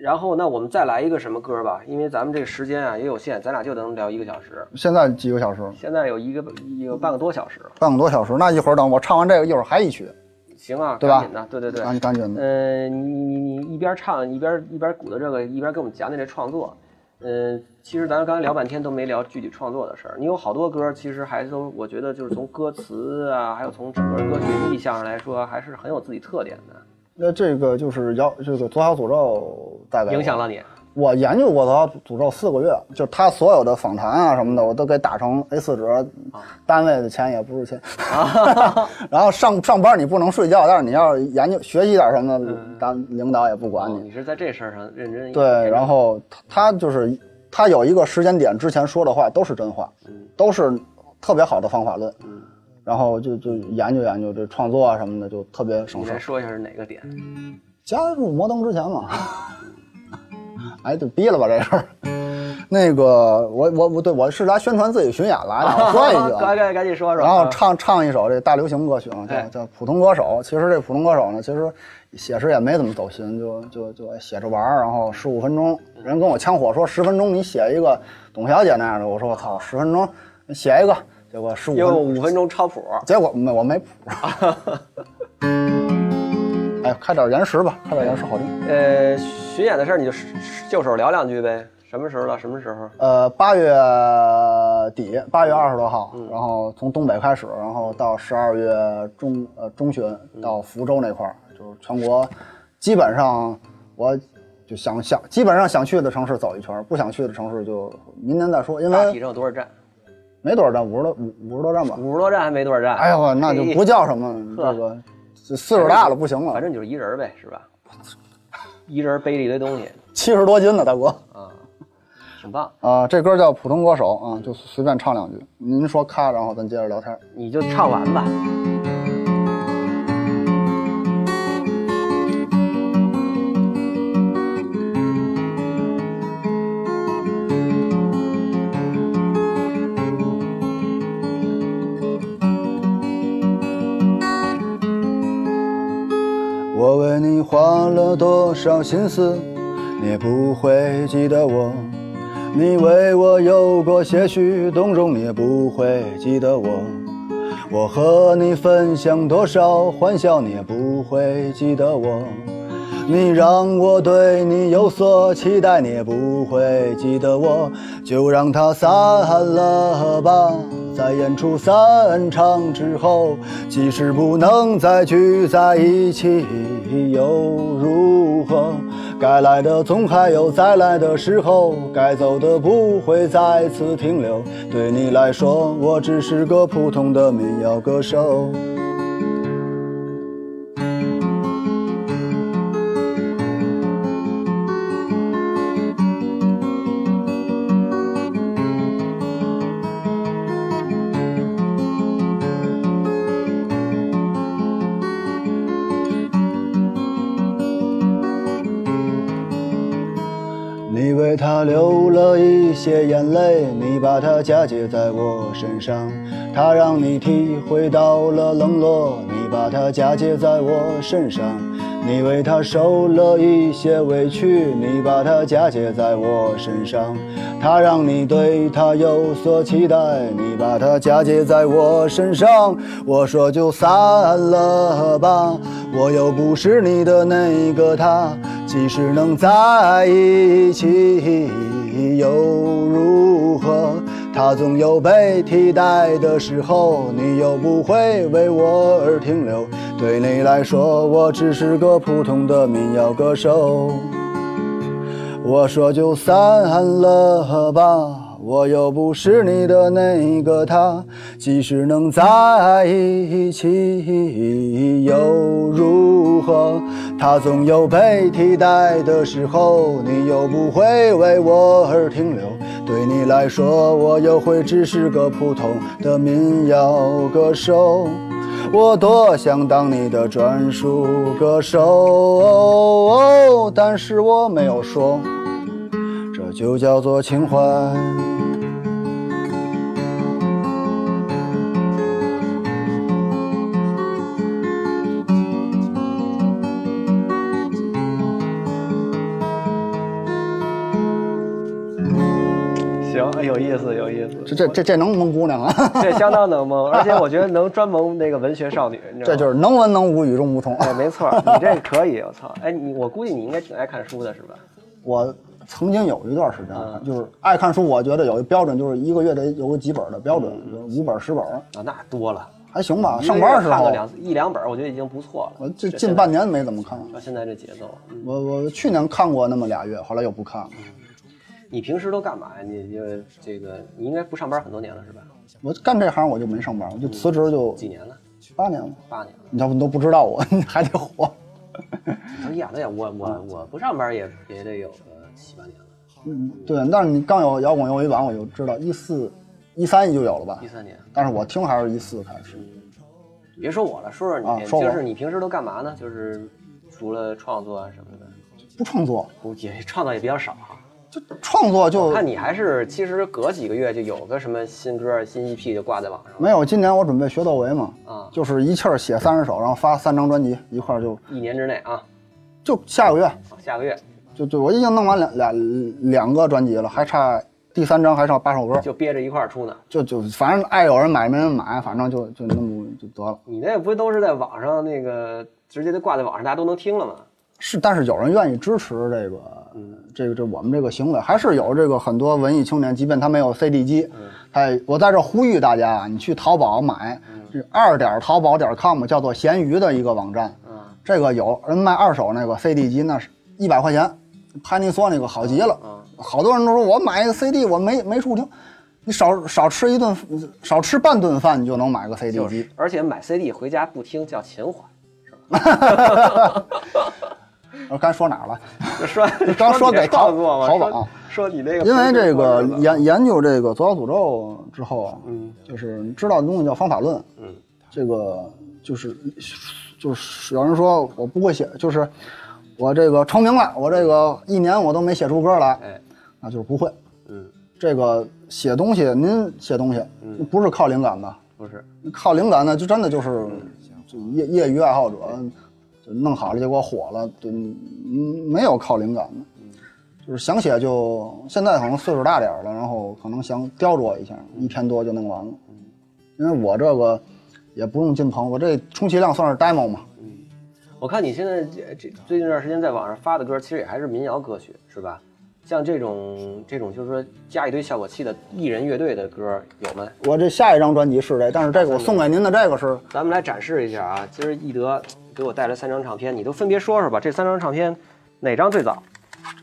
Speaker 1: 然后那我们再来一个什么歌吧，因为咱们这个时间啊也有限，咱俩就能聊一个小时，
Speaker 2: 现在几个小时，
Speaker 1: 现在有一个有半个多小时了。
Speaker 2: 半个多小时。那一会儿等我唱完这个，一会儿还一曲，
Speaker 1: 行啊，
Speaker 2: 对吧
Speaker 1: 赶紧的，对对对。
Speaker 2: 赶紧赶紧的。
Speaker 1: 呃，你你你你一边唱一边一边鼓捣这个，一边给我们讲讲这创作。嗯，其实咱刚才聊半天都没聊具体创作的事儿。你有好多歌，其实还都我觉得就是从歌词啊，还有从整个歌曲意象上来说，还是很有自己特点的。
Speaker 2: 那这个就是要这个左小诅咒大概
Speaker 1: 影响了你，
Speaker 2: 我研究过左小诅咒四个月，就他所有的访谈啊什么的，我都给打成 A 四纸，单位的钱也不是钱。啊然后上上班你不能睡觉，但是你要研究学习点什么，当领导也不管你。
Speaker 1: 哦你是在这事儿上认真
Speaker 2: 对，然后他他就是他有一个时间点之前说的话都是真话，都是特别好的方法论。然后就就研究研究这创作啊什么的，就特别省事
Speaker 1: 你来。说一下是哪个点？
Speaker 2: 加入摩登之前嘛，哎，就逼了吧这事儿。那个，我我我对我是来宣传自己巡演来的，我 说一句啊，
Speaker 1: 赶赶赶紧说说。
Speaker 2: 然后
Speaker 1: 啊
Speaker 2: 唱唱一首这大流行歌曲叫叫普通歌手。其实这普通歌手呢，其实写诗也没怎么走心，就就就写着玩儿。然后十五分钟，人跟我呛火说十分钟你写一个董小姐那样的，我说我操，十分钟写一个，结果十五
Speaker 1: 又
Speaker 2: 分，
Speaker 1: 五分钟超谱，
Speaker 2: 结果没我没谱。哎，开点延时吧，开点延时好听。
Speaker 1: 呃，巡演的事儿你就就手聊两句呗。什么时候到？什么时候？
Speaker 2: 呃，八月底，八月二十多号，然后从东北开始，然后到十二月中呃中旬到福州那块儿，就是全国基本上我就想想，基本上想去的城市走一圈儿，不想去的城市就明年再说，因
Speaker 1: 大体
Speaker 2: 为
Speaker 1: 上有多少站？
Speaker 2: 没多少站，五十多五五十多站吧。
Speaker 1: 五十多站还没多少站。
Speaker 2: 哎呦，那就不叫什么
Speaker 1: 呵
Speaker 2: 这个，岁数大了不行了，
Speaker 1: 反正就是一人呗，是吧？一人背着一堆东西
Speaker 2: 七十多斤呢，大哥。
Speaker 1: 啊，挺棒。
Speaker 2: 啊、这歌叫《普通歌手》啊，就随便唱两句。您说咔，然后咱接着聊天。
Speaker 1: 你就唱完吧。
Speaker 2: 花了多少心思，你也不会记得我。你为我有过些许动容，你也不会记得我。我和你分享多少欢笑，你也不会记得我。你让我对你有所期待，你也不会记得我。就让它散了吧，在演出散场之后，即使不能再聚在一起，又如何？该来的总还有再来的时候，该走的不会再次停留。对你来说，我只是个普通的民谣歌手。些眼泪，你把它嫁接在我身上，它让你体会到了冷落，你把它嫁接在我身上。你为他受了一些委屈，你把它嫁接在我身上，他让你对他有所期待，你把它嫁接在我身上。我说就散了吧，我又不是你的那个他，即使能在一起又如何？他总有被替代的时候，你又不会为我而停留。对你来说，我只是个普通的民谣歌手。我说就散了吧，我又不是你的那个他，即使能在一起又如何？他总有被替代的时候，你又不会为我而停留。对你来说，我又会只是个普通的民谣歌手。我多想当你的专属歌手，但是我没有说，这就叫做情怀。
Speaker 1: 有意思，有意思。
Speaker 2: 这这这这能蒙姑娘啊？
Speaker 1: 这相当能蒙，而且我觉得能专蒙那个文学少女，你知道吗？
Speaker 2: 这就是能文能武，与众不同。
Speaker 1: 哎，没错，你这 可以，我操！哎，你我估计你应该挺爱看书的，是吧？
Speaker 2: 我曾经有一段时间
Speaker 1: 嗯，
Speaker 2: 就是爱看书，我觉得有一标准，就是一个月得有个几本的标准，就是五本十本
Speaker 1: 啊，那多了。
Speaker 2: 还行吧。上班时候，
Speaker 1: 看个两一两本，我觉得已经不错了。
Speaker 2: 我这
Speaker 1: 这
Speaker 2: 近半年没怎么看。
Speaker 1: 了现在这节奏，嗯
Speaker 2: 我我去年看过那么俩月，后来又不看了。
Speaker 1: 你平时都干嘛呀？你就这个，你应该不上班很多年了是吧？
Speaker 2: 我干这行我就没上班，我就辞职就
Speaker 1: 几年了？
Speaker 2: 八年了。
Speaker 1: 八年了。
Speaker 2: 你要不你都不知道我，你还得活。
Speaker 1: 你说演的呀，我我我不上班也也得有个七八年了，
Speaker 2: 嗯，对。但是你刚有摇滚有一版，我就知道一四一三就有了吧
Speaker 1: 一？三年。
Speaker 2: 但是我听还是一四开始。
Speaker 1: 别说我了，说说你，
Speaker 2: 啊说我
Speaker 1: 就是你平时都干嘛呢？就是除了创作啊什么的，
Speaker 2: 不创作，
Speaker 1: 不也创造也比较少哈。
Speaker 2: 就创作就
Speaker 1: 看你还是其实隔几个月就有个什么新歌、新 EP 就挂在网上
Speaker 2: 没有。今年我准备学窦唯嘛，
Speaker 1: 啊，
Speaker 2: 就是一气儿写三十首，然后发三张专辑，一块儿就
Speaker 1: 一年之内啊，
Speaker 2: 就下个月
Speaker 1: 下个月
Speaker 2: 就就我已经弄完两两两个专辑了，还差第三张还差八首歌，
Speaker 1: 就憋着一块儿出呢。
Speaker 2: 就就反正爱有人买没人买，反正就就那么就得了。
Speaker 1: 你那不都是在网上那个直接就挂在网上，大家都能听了吗？
Speaker 2: 是，但是有人愿意支持这个，这个这我们这个行为，还是有这个很多文艺青年，即便他没有 CD 机，他也我在这呼吁大家啊，你去淘宝买，这二点淘宝点 com 叫做闲鱼的一个网站，
Speaker 1: 嗯，
Speaker 2: 这个有人卖二手那个 CD 机，那是一百块钱，潘尼索那个好极了，
Speaker 1: 嗯。
Speaker 2: 好多人都说我买一个 CD 我没没处听，你少少吃一顿，少吃半顿饭你就能买个 CD 机，，
Speaker 1: 而且买 CD 回家不听叫情怀。
Speaker 2: 我刚才说哪儿了？
Speaker 1: 说
Speaker 2: 刚说给淘
Speaker 1: 创作嘛，
Speaker 2: 淘宝
Speaker 1: 说说你那个，
Speaker 2: 因为这个研研究这个左小诅咒之后啊，
Speaker 1: 嗯
Speaker 2: 就是知道的东西叫方法论，
Speaker 1: 嗯，
Speaker 2: 这个就是就是有人说我不会写，就是我这个成名了，我这个一年我都没写出歌来，
Speaker 1: 哎，
Speaker 2: 那就是不会。
Speaker 1: 嗯，
Speaker 2: 这个写东西，您写东西不是靠灵感的，
Speaker 1: 不是，
Speaker 2: 靠灵感呢，就真的就是就业业余爱好者，就弄好了，结果火了，就嗯没有靠灵感的，就是想写就现在可能岁数大点了，然后可能想雕琢一下，一天多就弄完了。因为我这个也不用进棚，我这充其量算是 demo 嘛，
Speaker 1: 我看你现在这这最近这段时间在网上发的歌，其实也还是民谣歌曲，是吧？像这种这种就是说加一堆效果器的艺人乐队的歌有吗？
Speaker 2: 我这下一张专辑是这，但是这个我送给您的这个是
Speaker 1: 咱们来展示一下啊！今儿易德给我带来三张唱片，你都分别说说吧。这三张唱片哪张最早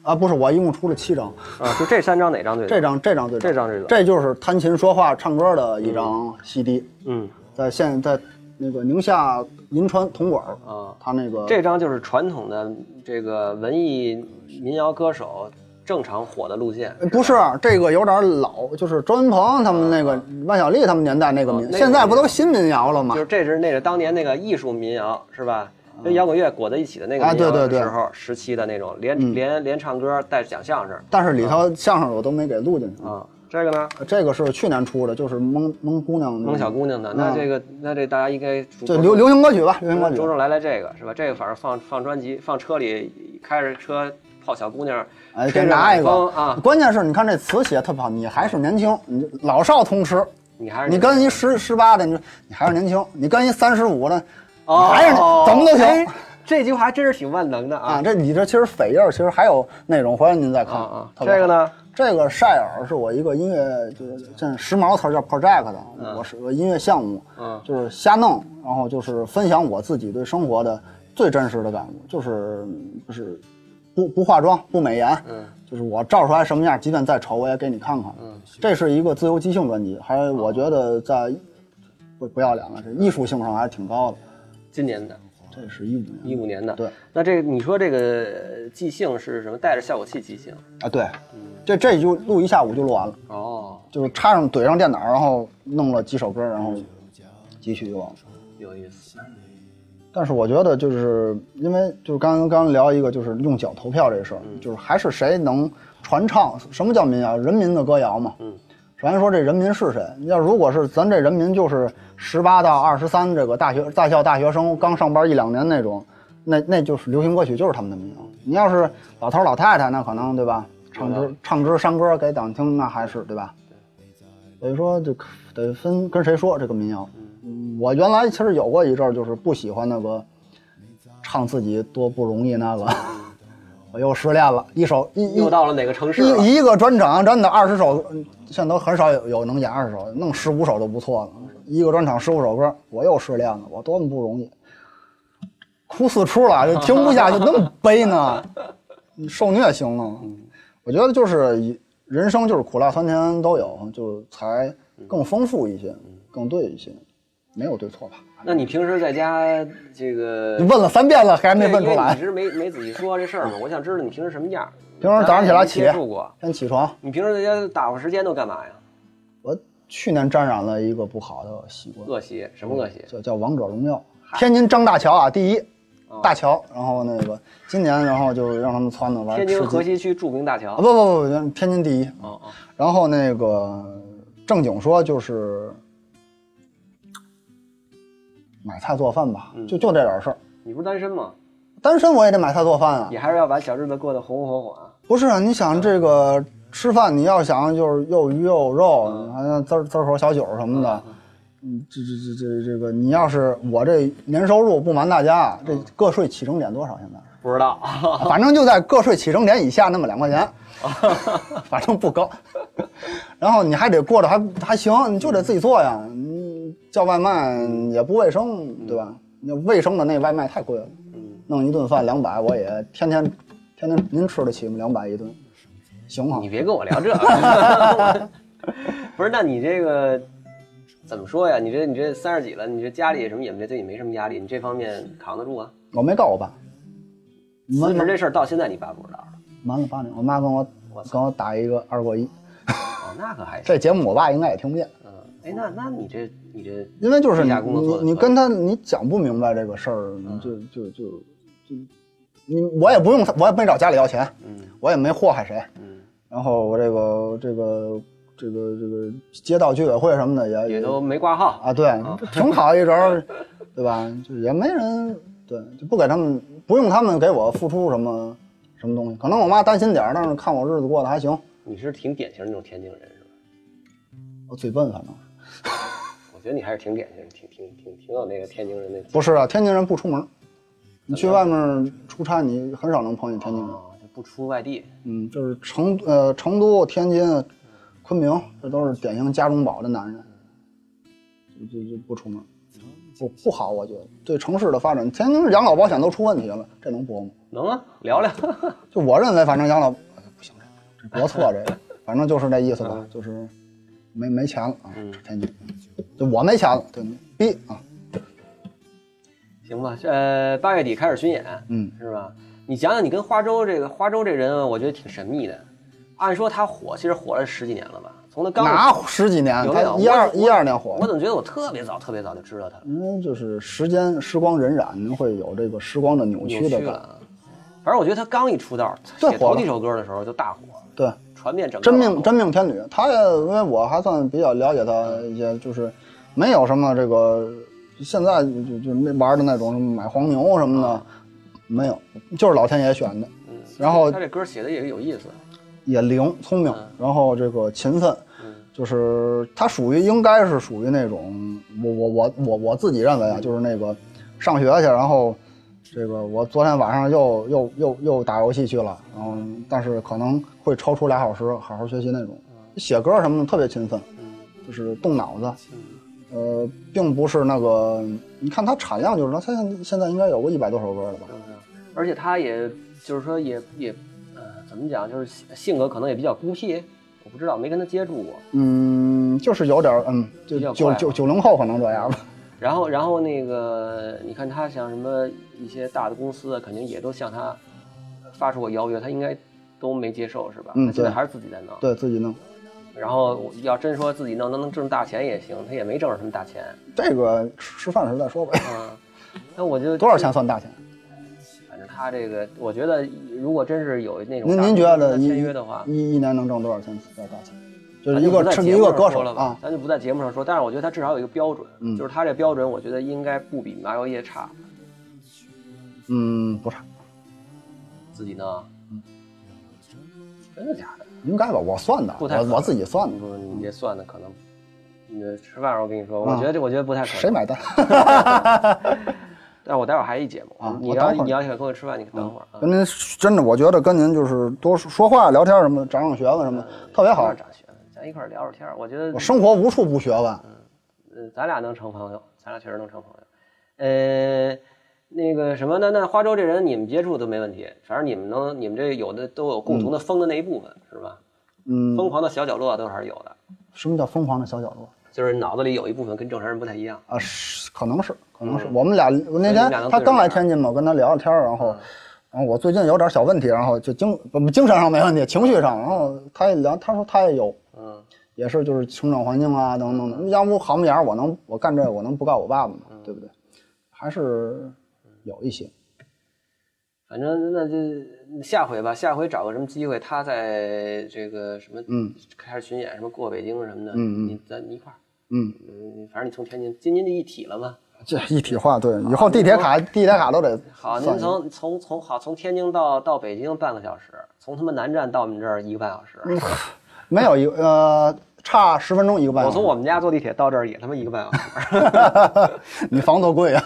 Speaker 2: 啊，不是我一共出了七张，
Speaker 1: 啊？就这三张哪张最早？
Speaker 2: 这张这张最早
Speaker 1: 这张最早。
Speaker 2: 这就是弹琴说话唱歌的一张 CD，、
Speaker 1: 嗯
Speaker 2: 在现在那个宁夏银川铜管儿，
Speaker 1: 啊，
Speaker 2: 他那个
Speaker 1: 这张就是传统的这个文艺民谣歌手正常火的路线。
Speaker 2: 呃不是这个有点老，就是周云鹏他们那个万晓利他们年代那个现在不都新民谣了吗
Speaker 1: 就？是这是那个当年那个艺术民谣是吧？跟摇滚乐裹在一起的那个
Speaker 2: 对对对
Speaker 1: 时候时期的那种，连连连唱歌带讲相声
Speaker 2: 但是里头相声我都没给录进去。
Speaker 1: 啊。这个呢，
Speaker 2: 这个是去年出的，就是蒙蒙姑娘，
Speaker 1: 蒙小姑娘的，那这个那这大家应该
Speaker 2: 就流流行歌曲吧，流行歌曲
Speaker 1: 周。正来来这个是吧？这个反正放放专辑，放车里开着车泡小姑娘，
Speaker 2: 哎，给拿一个
Speaker 1: 啊！
Speaker 2: 关键是你看这词写得特别好，你还是年轻，你老少通吃。
Speaker 1: 你还是
Speaker 2: 你跟一十十八的，你说你还是年轻；你跟一三十五的，
Speaker 1: 哦
Speaker 2: 你还是怎么都行
Speaker 1: 哎这句话还真是挺万能的
Speaker 2: 啊。
Speaker 1: 啊！
Speaker 2: 这你这其实扉页其实还有内容，回来您再看
Speaker 1: 啊这个呢？
Speaker 2: 这个晒尔是我一个音乐，就是这时髦词叫 project 的，我是个音乐项目，
Speaker 1: 嗯
Speaker 2: 就是瞎弄，然后就是分享我自己对生活的最真实的感悟，就是就是不不化妆不美颜，
Speaker 1: 嗯
Speaker 2: 就是我照出来什么样，即便再丑我也给你看看。
Speaker 1: 嗯，
Speaker 2: 这是一个自由即兴专辑，还我觉得在不不要脸了，这艺术性上还是挺高的。
Speaker 1: 今年的，
Speaker 2: 这是一五年
Speaker 1: 一五年的。
Speaker 2: 对，
Speaker 1: 那这你说这个呃即兴是什么？带着效果器即兴？
Speaker 2: 啊，对，这这就录一下午就录完了。
Speaker 1: 哦，
Speaker 2: 就是插上怼上电脑，然后弄了几首歌，然后继续就完了。
Speaker 1: 有意思。
Speaker 2: 但是我觉得，就是因为就是刚刚刚聊一个，就是用脚投票这事儿，就是还是谁能传唱？什么叫民谣？人民的歌谣嘛。
Speaker 1: 嗯。
Speaker 2: 首先说这人民是谁？要如果是咱这人民就是十八到二十三这个大学在校大学生刚上班一两年那种，那那就是流行歌曲，就是他们的民谣。你要是老头儿老太太，那可能对吧？唱支唱支山歌给党听，那还是对吧？所以说就得分跟谁说这个民谣。嗯，我原来其实有过一阵儿，就是不喜欢那个唱自己多不容易那个，我又失恋了，一首一一
Speaker 1: 又到了哪个城市？
Speaker 2: 一一个专场真的二十首，嗯现在都很少有有能演二十首，弄十五首都不错了。一个专场十五首歌，我又失恋了，我多么不容易，哭四出了，就停不下去，那么 悲呢，你受虐行了。我觉得就是以人生就是苦辣酸甜都有，就才更丰富一些，更对一些，没有对错吧？
Speaker 1: 那你平时在家这个
Speaker 2: 问了三遍了，还没问出来
Speaker 1: 你一。直没没仔细说这事儿嘛，我想知道你平时什么样。
Speaker 2: 平时早上起来起先起床，
Speaker 1: 你平时在家打发时间都干嘛呀？
Speaker 2: 我去年沾染了一个不好的习惯，
Speaker 1: 恶习什么恶习？
Speaker 2: 叫叫王者荣耀。天津张大桥啊，第一大桥，然后那个今年然后就让他们撺掇玩
Speaker 1: 天津河西区著名大
Speaker 2: 啊
Speaker 1: 桥。
Speaker 2: 不不不不，天津第一。
Speaker 1: 哦哦，
Speaker 2: 然后那个正经说就是买菜做饭吧，就就这点事儿。
Speaker 1: 你不是单身吗？
Speaker 2: 单身我也得买菜做饭啊
Speaker 1: 你。还是要把小日子过得红红火火啊。
Speaker 2: 不是啊，你想这个吃饭，你要想就是又鱼又肉，还有滋儿滋儿口小酒什么的。嗯，这这这这这个，你要是我这年收入，不瞒大家，这个税起征点多少？现在？
Speaker 1: 不知道，
Speaker 2: 反正就在个税起征点以下那么两块钱，反正不高。然后你还得过得还还行，你就得自己做呀。你叫外卖也不卫生，对吧？那卫生的那外卖太贵了，弄一顿饭两百，我也天天天天您吃得起吗？两百一顿，行吗
Speaker 1: 你？别跟我聊这个。不是，那你这个怎么说呀？你这你这三十几了，你这家里什么也没对你没什么压力，你这方面扛得住啊？
Speaker 2: 我没告我爸，
Speaker 1: 辞职这事儿到现在你爸不知道呢。
Speaker 2: 瞒了八年，我妈跟我跟我打一个二过一。
Speaker 1: 哦，那可还行。
Speaker 2: 这节目我爸应该也听不见。
Speaker 1: 嗯，哎，那那你这你这
Speaker 2: 因为就是你你你跟他你讲不明白这个事儿，你就就就就你我也不用我也没找家里要钱，
Speaker 1: 嗯
Speaker 2: 我也没祸害谁，
Speaker 1: 嗯
Speaker 2: 然后我这个这个这个这个街道居委会什么的也
Speaker 1: 也都没挂号。
Speaker 2: 啊对，挺好一人，对吧？就也没人对，就不给他们不用他们给我付出什么什么东西，可能我妈担心点儿，但是看我日子过得还行，
Speaker 1: 你是挺典型的那种天津人是吧？
Speaker 2: 我嘴笨反正
Speaker 1: 我觉得你还是挺典型，挺挺挺挺有那个天津人的。
Speaker 2: 不是啊，天津人不出门，你去外面出差你很少能碰见天津人。
Speaker 1: 哦，就不出外地。
Speaker 2: 嗯，就是成呃成都、天津、昆明，这都是典型家中宝的男人，就就就不出门，不不好，我觉得对城市的发展，天津养老保险都出问题了，这能播吗？
Speaker 1: 能啊，聊聊。
Speaker 2: 就我认为，反正养老哎不行，这国策这个，反正就是这意思吧，就是没没钱了啊，天津，就我没钱了，对你逼啊，
Speaker 1: 行吧，呃，八月底开始巡演，
Speaker 2: 嗯，
Speaker 1: 是吧？你讲讲你跟花粥这个花粥这人啊，我觉得挺神秘的。按说他火，其实火了十几年了吧？从他刚
Speaker 2: 哪十几年？
Speaker 1: 有没有
Speaker 2: 他一二一二年火
Speaker 1: 我，怎么觉得我特别早、特别早就知道他了？
Speaker 2: 因为就是时间时光荏苒，会有这个时光的扭
Speaker 1: 扭
Speaker 2: 曲的感。
Speaker 1: 反正我觉得他刚一出道，写头几首歌的时候就大火，
Speaker 2: 对。
Speaker 1: 传遍整个
Speaker 2: 真命真命天女，他也因为我还算比较了解他一些，就是没有什么这个现在就就那玩的那种什么买黄牛什么的，没有，就是老天爷选的，
Speaker 1: 嗯，
Speaker 2: 然后
Speaker 1: 他这歌写的也有意思，
Speaker 2: 也灵聪明，然后这个勤奋，
Speaker 1: 嗯。
Speaker 2: 就是他属于应该是属于那种我我我我我自己认为啊，就是那个上学去，然后这个我昨天晚上又又又又打游戏去了，然后但是可能会抽出俩小时好好学习那种，写歌什么的特别勤奋，就是动脑子，呃，并不是那个你看他产量就是他现在现在应该有个一百多首歌了吧？
Speaker 1: 而且他也就是说也也呃怎么讲，就是性性格可能也比较孤僻，我不知道没跟他接触过。
Speaker 2: 嗯，就是有点嗯，就九九九零后可能这样吧。
Speaker 1: 然后，然后那个，你看他像什么一些大的公司啊，肯定也都向他发出过邀约，他应该都没接受，是吧？
Speaker 2: 嗯
Speaker 1: 现在还是自己在弄。
Speaker 2: 对自己弄。
Speaker 1: 然后要真说自己弄能能挣大钱也行，他也没挣着什么大钱。
Speaker 2: 这个吃饭的时候再说吧。
Speaker 1: 嗯，那我就
Speaker 2: 多少钱？算大钱？
Speaker 1: 反正他这个，我觉得如果真是有那种
Speaker 2: 您觉得
Speaker 1: 签约的话，
Speaker 2: 一一年能挣多少钱算大钱？就是
Speaker 1: 咱
Speaker 2: 一个一个歌手
Speaker 1: 了吧
Speaker 2: 啊，
Speaker 1: 咱就不在节目上说。但是我觉得他至少有一个标准，
Speaker 2: 嗯
Speaker 1: 就是他这标准，我觉得应该不比麻油叶差。
Speaker 2: 嗯，不差，
Speaker 1: 自己呢？真的假的？
Speaker 2: 应该吧？我算的，我我自己算的，
Speaker 1: 不，你这算的可能，你吃饭时候我跟你说，
Speaker 2: 啊
Speaker 1: 我觉得这我觉得不太可能。
Speaker 2: 谁买单？
Speaker 1: 但我待会儿还一节目
Speaker 2: 啊
Speaker 1: 你要你要想跟我吃饭，你等会儿啊。
Speaker 2: 跟您真的，我觉得跟您就是多说说话、聊天什么的，长长学问什么的，特别好。
Speaker 1: 长学问，咱一块儿聊会儿天儿。我觉得
Speaker 2: 我生活无处不学问。
Speaker 1: 呃，咱俩能成朋友，咱俩确实能成朋友。呃，那个什么那？那花粥这人你们接触都没问题，反正你们能，你们这有的都有共同的疯的那一部分，是吧？
Speaker 2: 嗯，
Speaker 1: 疯狂的小角落都还是有的，
Speaker 2: 什么叫疯狂的小角落
Speaker 1: 就是脑子里有一部分跟正常人不太一样。
Speaker 2: 啊？是，可能是，可能是。我们俩我那天他刚来天津嘛，我跟他聊聊天儿，然后，然后我最近有点小问题，然后就精精神上没问题，情绪上，然后他也聊，他说他也有，
Speaker 1: 嗯，
Speaker 2: 也是就是成长环境啊等等等。要不好么眼儿，我能我干这个我能不告我爸爸吗？
Speaker 1: 嗯
Speaker 2: 对不对？还是有一些。
Speaker 1: 反正那就下回吧，下回找个什么机会，他在这个什么，
Speaker 2: 嗯，
Speaker 1: 开始巡演，什么过北京什么的，
Speaker 2: 嗯嗯
Speaker 1: 你咱一块儿，
Speaker 2: 嗯，
Speaker 1: 嗯，反正你从天津，津津就一体了嘛。
Speaker 2: 这一体化，对，以后地铁卡地铁卡都得
Speaker 1: 好，您从从从好从天津到到北京半个小时，从他妈南站到我们这儿一个半小时。
Speaker 2: 没有一个呃差十分钟一个半小时。
Speaker 1: 我从我们家坐地铁到这儿也他妈一个半小时。
Speaker 2: 你房多贵啊！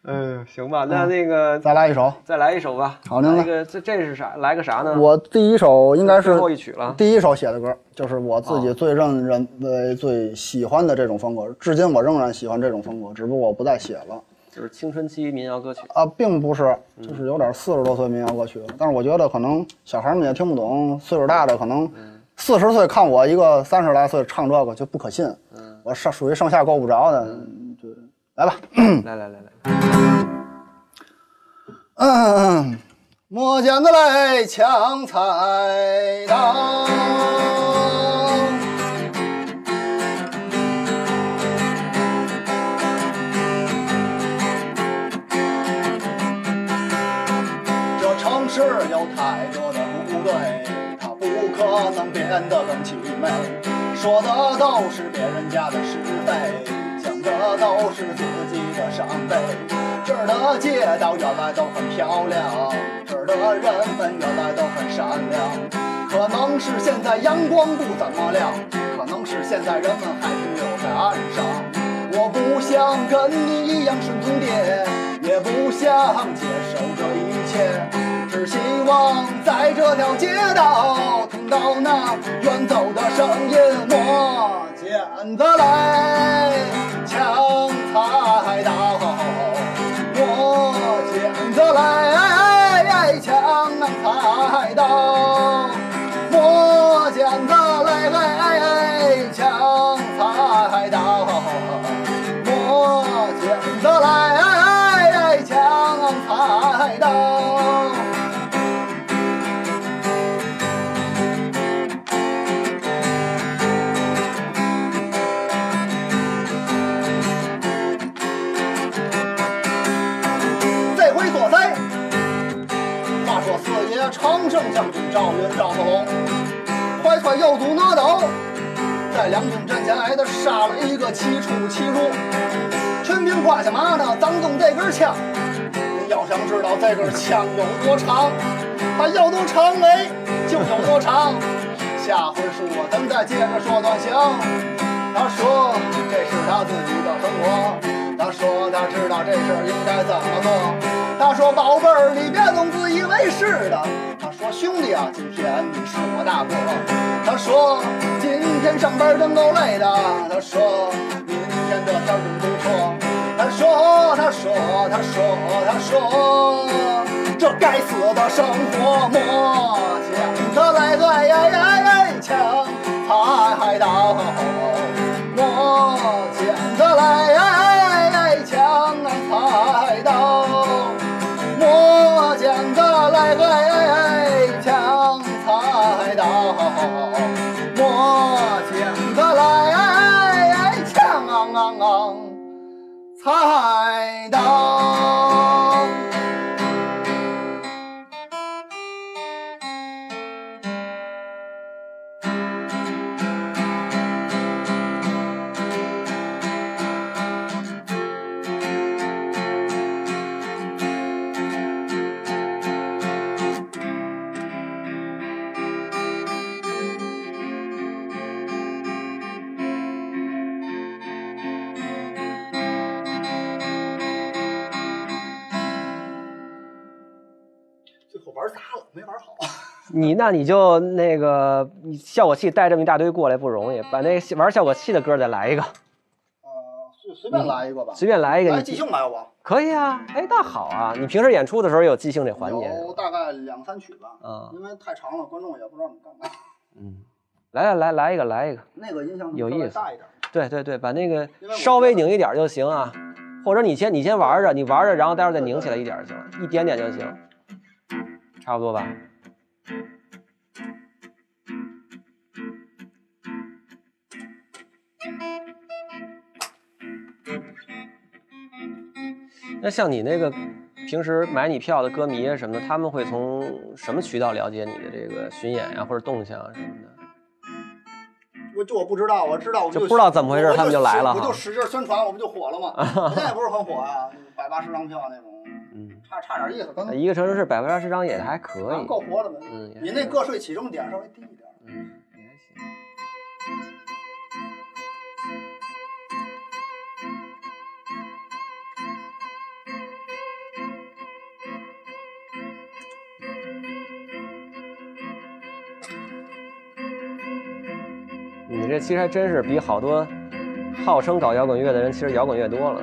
Speaker 1: 嗯，行吧，那那个
Speaker 2: 再来一首，
Speaker 1: 再来一首吧。
Speaker 2: 好您来
Speaker 1: 来一个这这是啥？来个啥呢？
Speaker 2: 我第一首应该是
Speaker 1: 最
Speaker 2: 是
Speaker 1: 后一曲了。
Speaker 2: 第一首写的歌，就是我自
Speaker 1: 哦
Speaker 2: 己最认认为最喜欢的这种风格，至今我仍然喜欢这种风格，只不过我不再写了
Speaker 1: 就是青春期民谣歌曲。
Speaker 2: 啊，并不是，
Speaker 1: 嗯
Speaker 2: 就是有点四十多岁民谣歌曲了。但是我觉得可能小孩们也听不懂，岁数大的可能
Speaker 1: 嗯
Speaker 2: 四十岁看我一个三十来岁唱这个就不可信，
Speaker 1: 嗯
Speaker 2: 我上属于上下够不着的，就来吧。
Speaker 1: 来来来来，
Speaker 2: 嗯，磨剪子来抢菜刀。这城市有太多的不对，它不可能变得更凄美。说的都是别人家的是非，讲的都是自己的伤悲。这儿的街道原来都很漂亮，这儿的人们原来都很善良。可能是现在阳光不怎么亮，可能是现在人们还停留在岸上。我不想跟你一样顺从爹，也不想接受这一切，只希望在这条街道听到那远走的声音。我剪子来抢菜刀，我剪子来。爷常胜将军赵云赵子龙，快快右祖哪斗，在两军阵前挨的杀了一个七出七入。全凭挂下马呢，张东这根枪。你要想知道这根枪有多长，它有多长哎，就有多长。下回书我咱再接着说段行。他说这是他自己的生活，他说他知道这事儿应该怎么做。他说宝贝儿，你别总自以为是的。我兄弟啊，今天你是我大哥。他说今天上班真够累的。他说明天这天儿真不错。他说他说他说他说这该死的生活磨剪子来哎哎哎哎抢菜刀，磨剪子来哎哎哎彩蛋。
Speaker 1: 你那你就那个你效果器带这么一大堆过来不容易，把那玩效果器的歌再来一个，
Speaker 2: 啊，随随便来一个吧，
Speaker 1: 随便来一个，
Speaker 2: 来
Speaker 1: 你
Speaker 2: 即兴来不？
Speaker 1: 可以啊。哎，那好啊，你平时演出的时候有即兴这环节
Speaker 2: 有大概两三曲吧，
Speaker 1: 嗯？
Speaker 2: 因为太长了，观众也不知道你干嘛。
Speaker 1: 嗯，来来来来一个来一个，
Speaker 2: 那个音响
Speaker 1: 有意思
Speaker 2: 大一点。
Speaker 1: 对对对，把那个稍微拧一点就行啊，或者你先你先玩着，你玩着，然后待会儿再拧起来一点就行，一点点就行，差不多吧。那像你那个平时买你票的歌迷啊什么的，他们会从什么渠道了解你的这个巡演呀、或者动向啊什么的？
Speaker 2: 我就我不知道，我知道我
Speaker 1: 就不知道怎么回事他们就来了哈
Speaker 2: 我就使劲宣传，我不就火了吗？我现在也不是很火啊，百八十张票那种，
Speaker 1: 嗯，
Speaker 2: 差差点意思，跟
Speaker 1: 一个城市是百分之二十张也还可以，
Speaker 2: 够活的了。
Speaker 1: 嗯，也
Speaker 2: 你那个税起征点稍微低一点。
Speaker 1: 嗯也还行。你这其实还真是比好多号称搞摇滚乐的人，其实摇滚乐多了。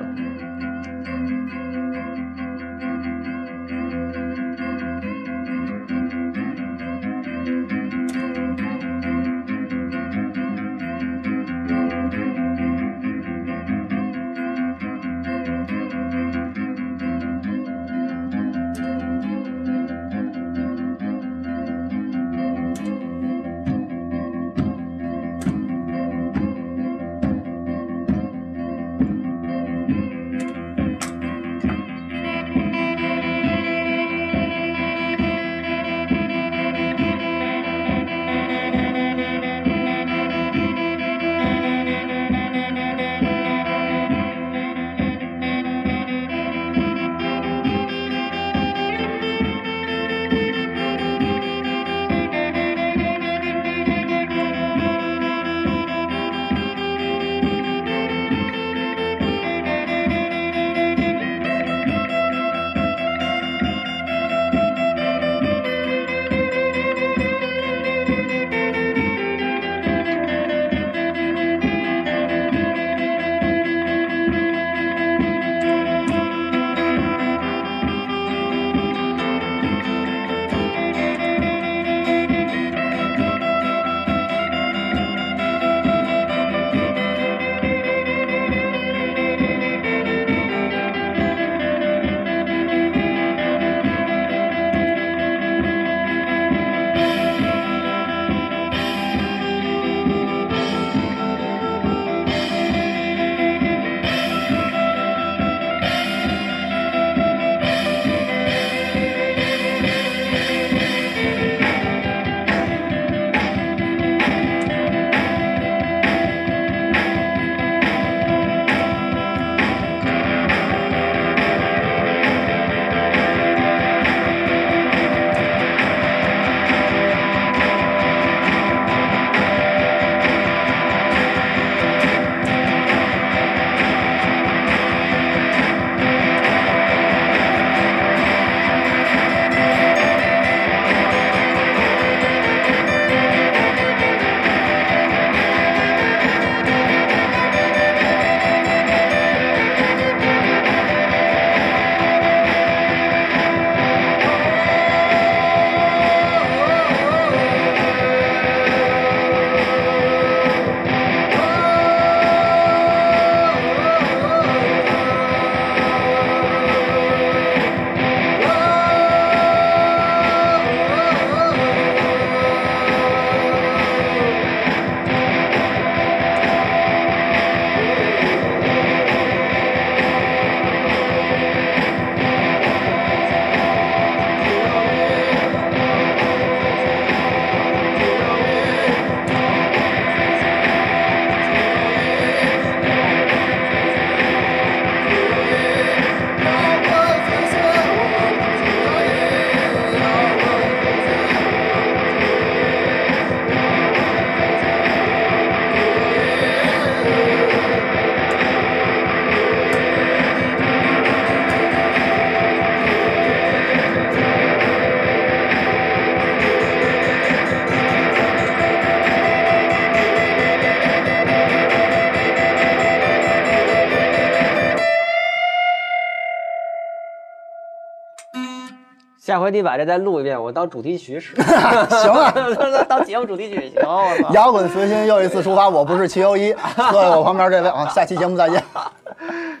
Speaker 1: 下回你把这再录一遍，我当主题曲使。
Speaker 2: 行啊，
Speaker 1: 当节目主题曲行。我操！
Speaker 2: 摇滚随心又一次出发，我不是齐友一，坐在我旁边这位啊，下期节目再见。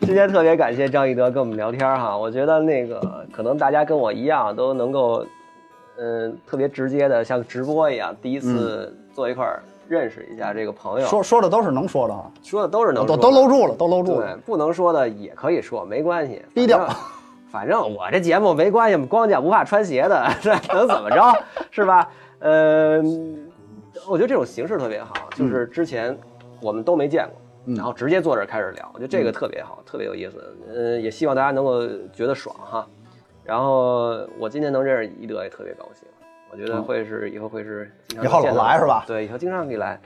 Speaker 1: 今天特别感谢张一德跟我们聊天哈，我觉得那个可能大家跟我一样都能够，嗯，特别直接的像直播一样，第一次坐一块儿认识一下这个朋友。
Speaker 2: 说说的都是能说的啊，
Speaker 1: 说的都是能
Speaker 2: 都
Speaker 1: 说的
Speaker 2: 都搂住了，都搂住
Speaker 1: 对
Speaker 2: 了，，
Speaker 1: 不能说的也可以说，没关系，
Speaker 2: 低调
Speaker 1: 反正。我这节目没关系，光脚不怕穿鞋的，这能怎么着，是吧？呃，我觉得这种形式特别好，就是之前我们都没见过，
Speaker 2: 嗯
Speaker 1: 然后直接坐这儿开始聊，我觉得这个特别好，特别有意思。呃，也希望大家能够觉得爽哈。然后我今天能认识一德也特别高兴，我觉得会是以后会是
Speaker 2: 以后老来是吧
Speaker 1: 对，以后经常可以来。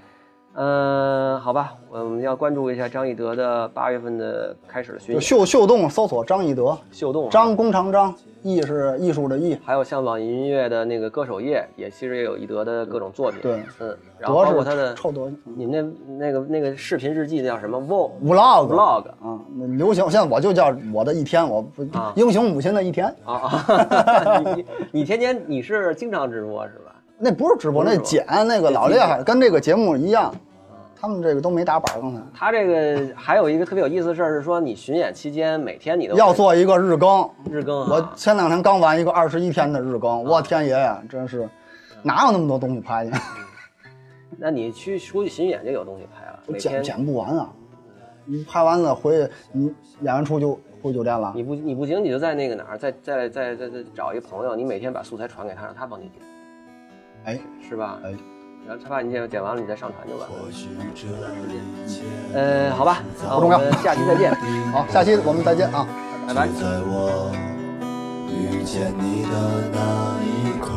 Speaker 1: 嗯、好吧，我们要关注一下张艺德的八月份的开始的巡
Speaker 2: 就
Speaker 1: 演
Speaker 2: 秀秀动搜索张艺德，
Speaker 1: 秀动啊，
Speaker 2: 张弓长张，艺是艺术的艺，
Speaker 1: 还有像网易音乐的那个歌手页，也其实也有一德的各种作品。
Speaker 2: 对，
Speaker 1: 嗯，然后包括他的
Speaker 2: 臭德
Speaker 1: 你们那那个那个视频日记那叫什么 vlog
Speaker 2: vlog 啊，那流行现在我就叫我的一天，我不
Speaker 1: 啊
Speaker 2: 英雄母亲的一天，
Speaker 1: 啊啊！你你你天天你是经常直播是吧？
Speaker 2: 那不是直播，那剪那个老厉害，跟这个节目一样，他们这个都没打板儿，刚才
Speaker 1: 他这个还有一个特别有意思的事儿是说，你巡演期间每天你都
Speaker 2: 要做一个日更，
Speaker 1: 日更啊。
Speaker 2: 我前两天刚完一个二十一天的日更，我天爷呀，真是哪有那么多东西拍去？
Speaker 1: 那你去出去巡演就有东西拍了，
Speaker 2: 剪剪不完啊！你拍完了回去你演完出就回酒店了。
Speaker 1: 你不你不行，你就在那个哪儿，再再再再再找一个朋友，你每天把素材传给他，让他帮你剪，
Speaker 2: 哎，
Speaker 1: 是吧？
Speaker 2: 哎，
Speaker 1: 然后他把你剪剪完了，你再上传就完了。呃，好吧，啊，
Speaker 2: 不重要
Speaker 1: 下期再见，
Speaker 2: 好，下期我们再见啊！
Speaker 1: 拜拜。
Speaker 4: 在我遇见你的那一刻，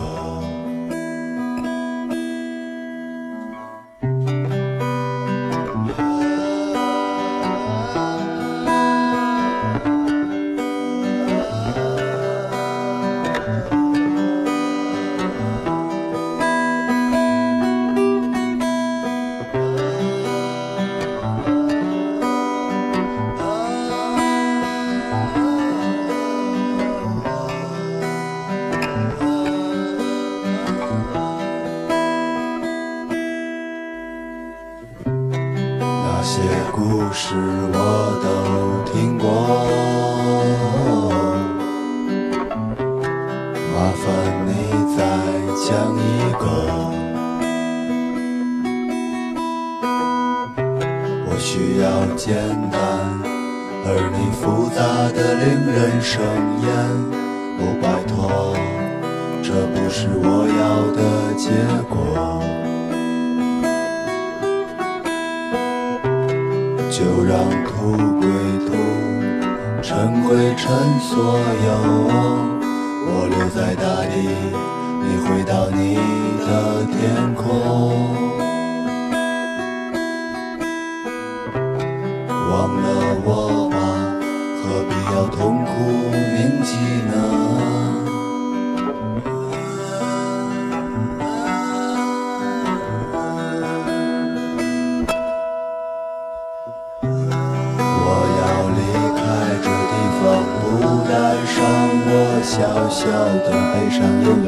Speaker 4: 些故事我都听过，麻烦你再讲一个。我需要简单，而你复杂的令人生厌。哦，拜托，这不是我要的结果。就让土归土，尘归尘，所有我留在大地，你回到你的天空。悲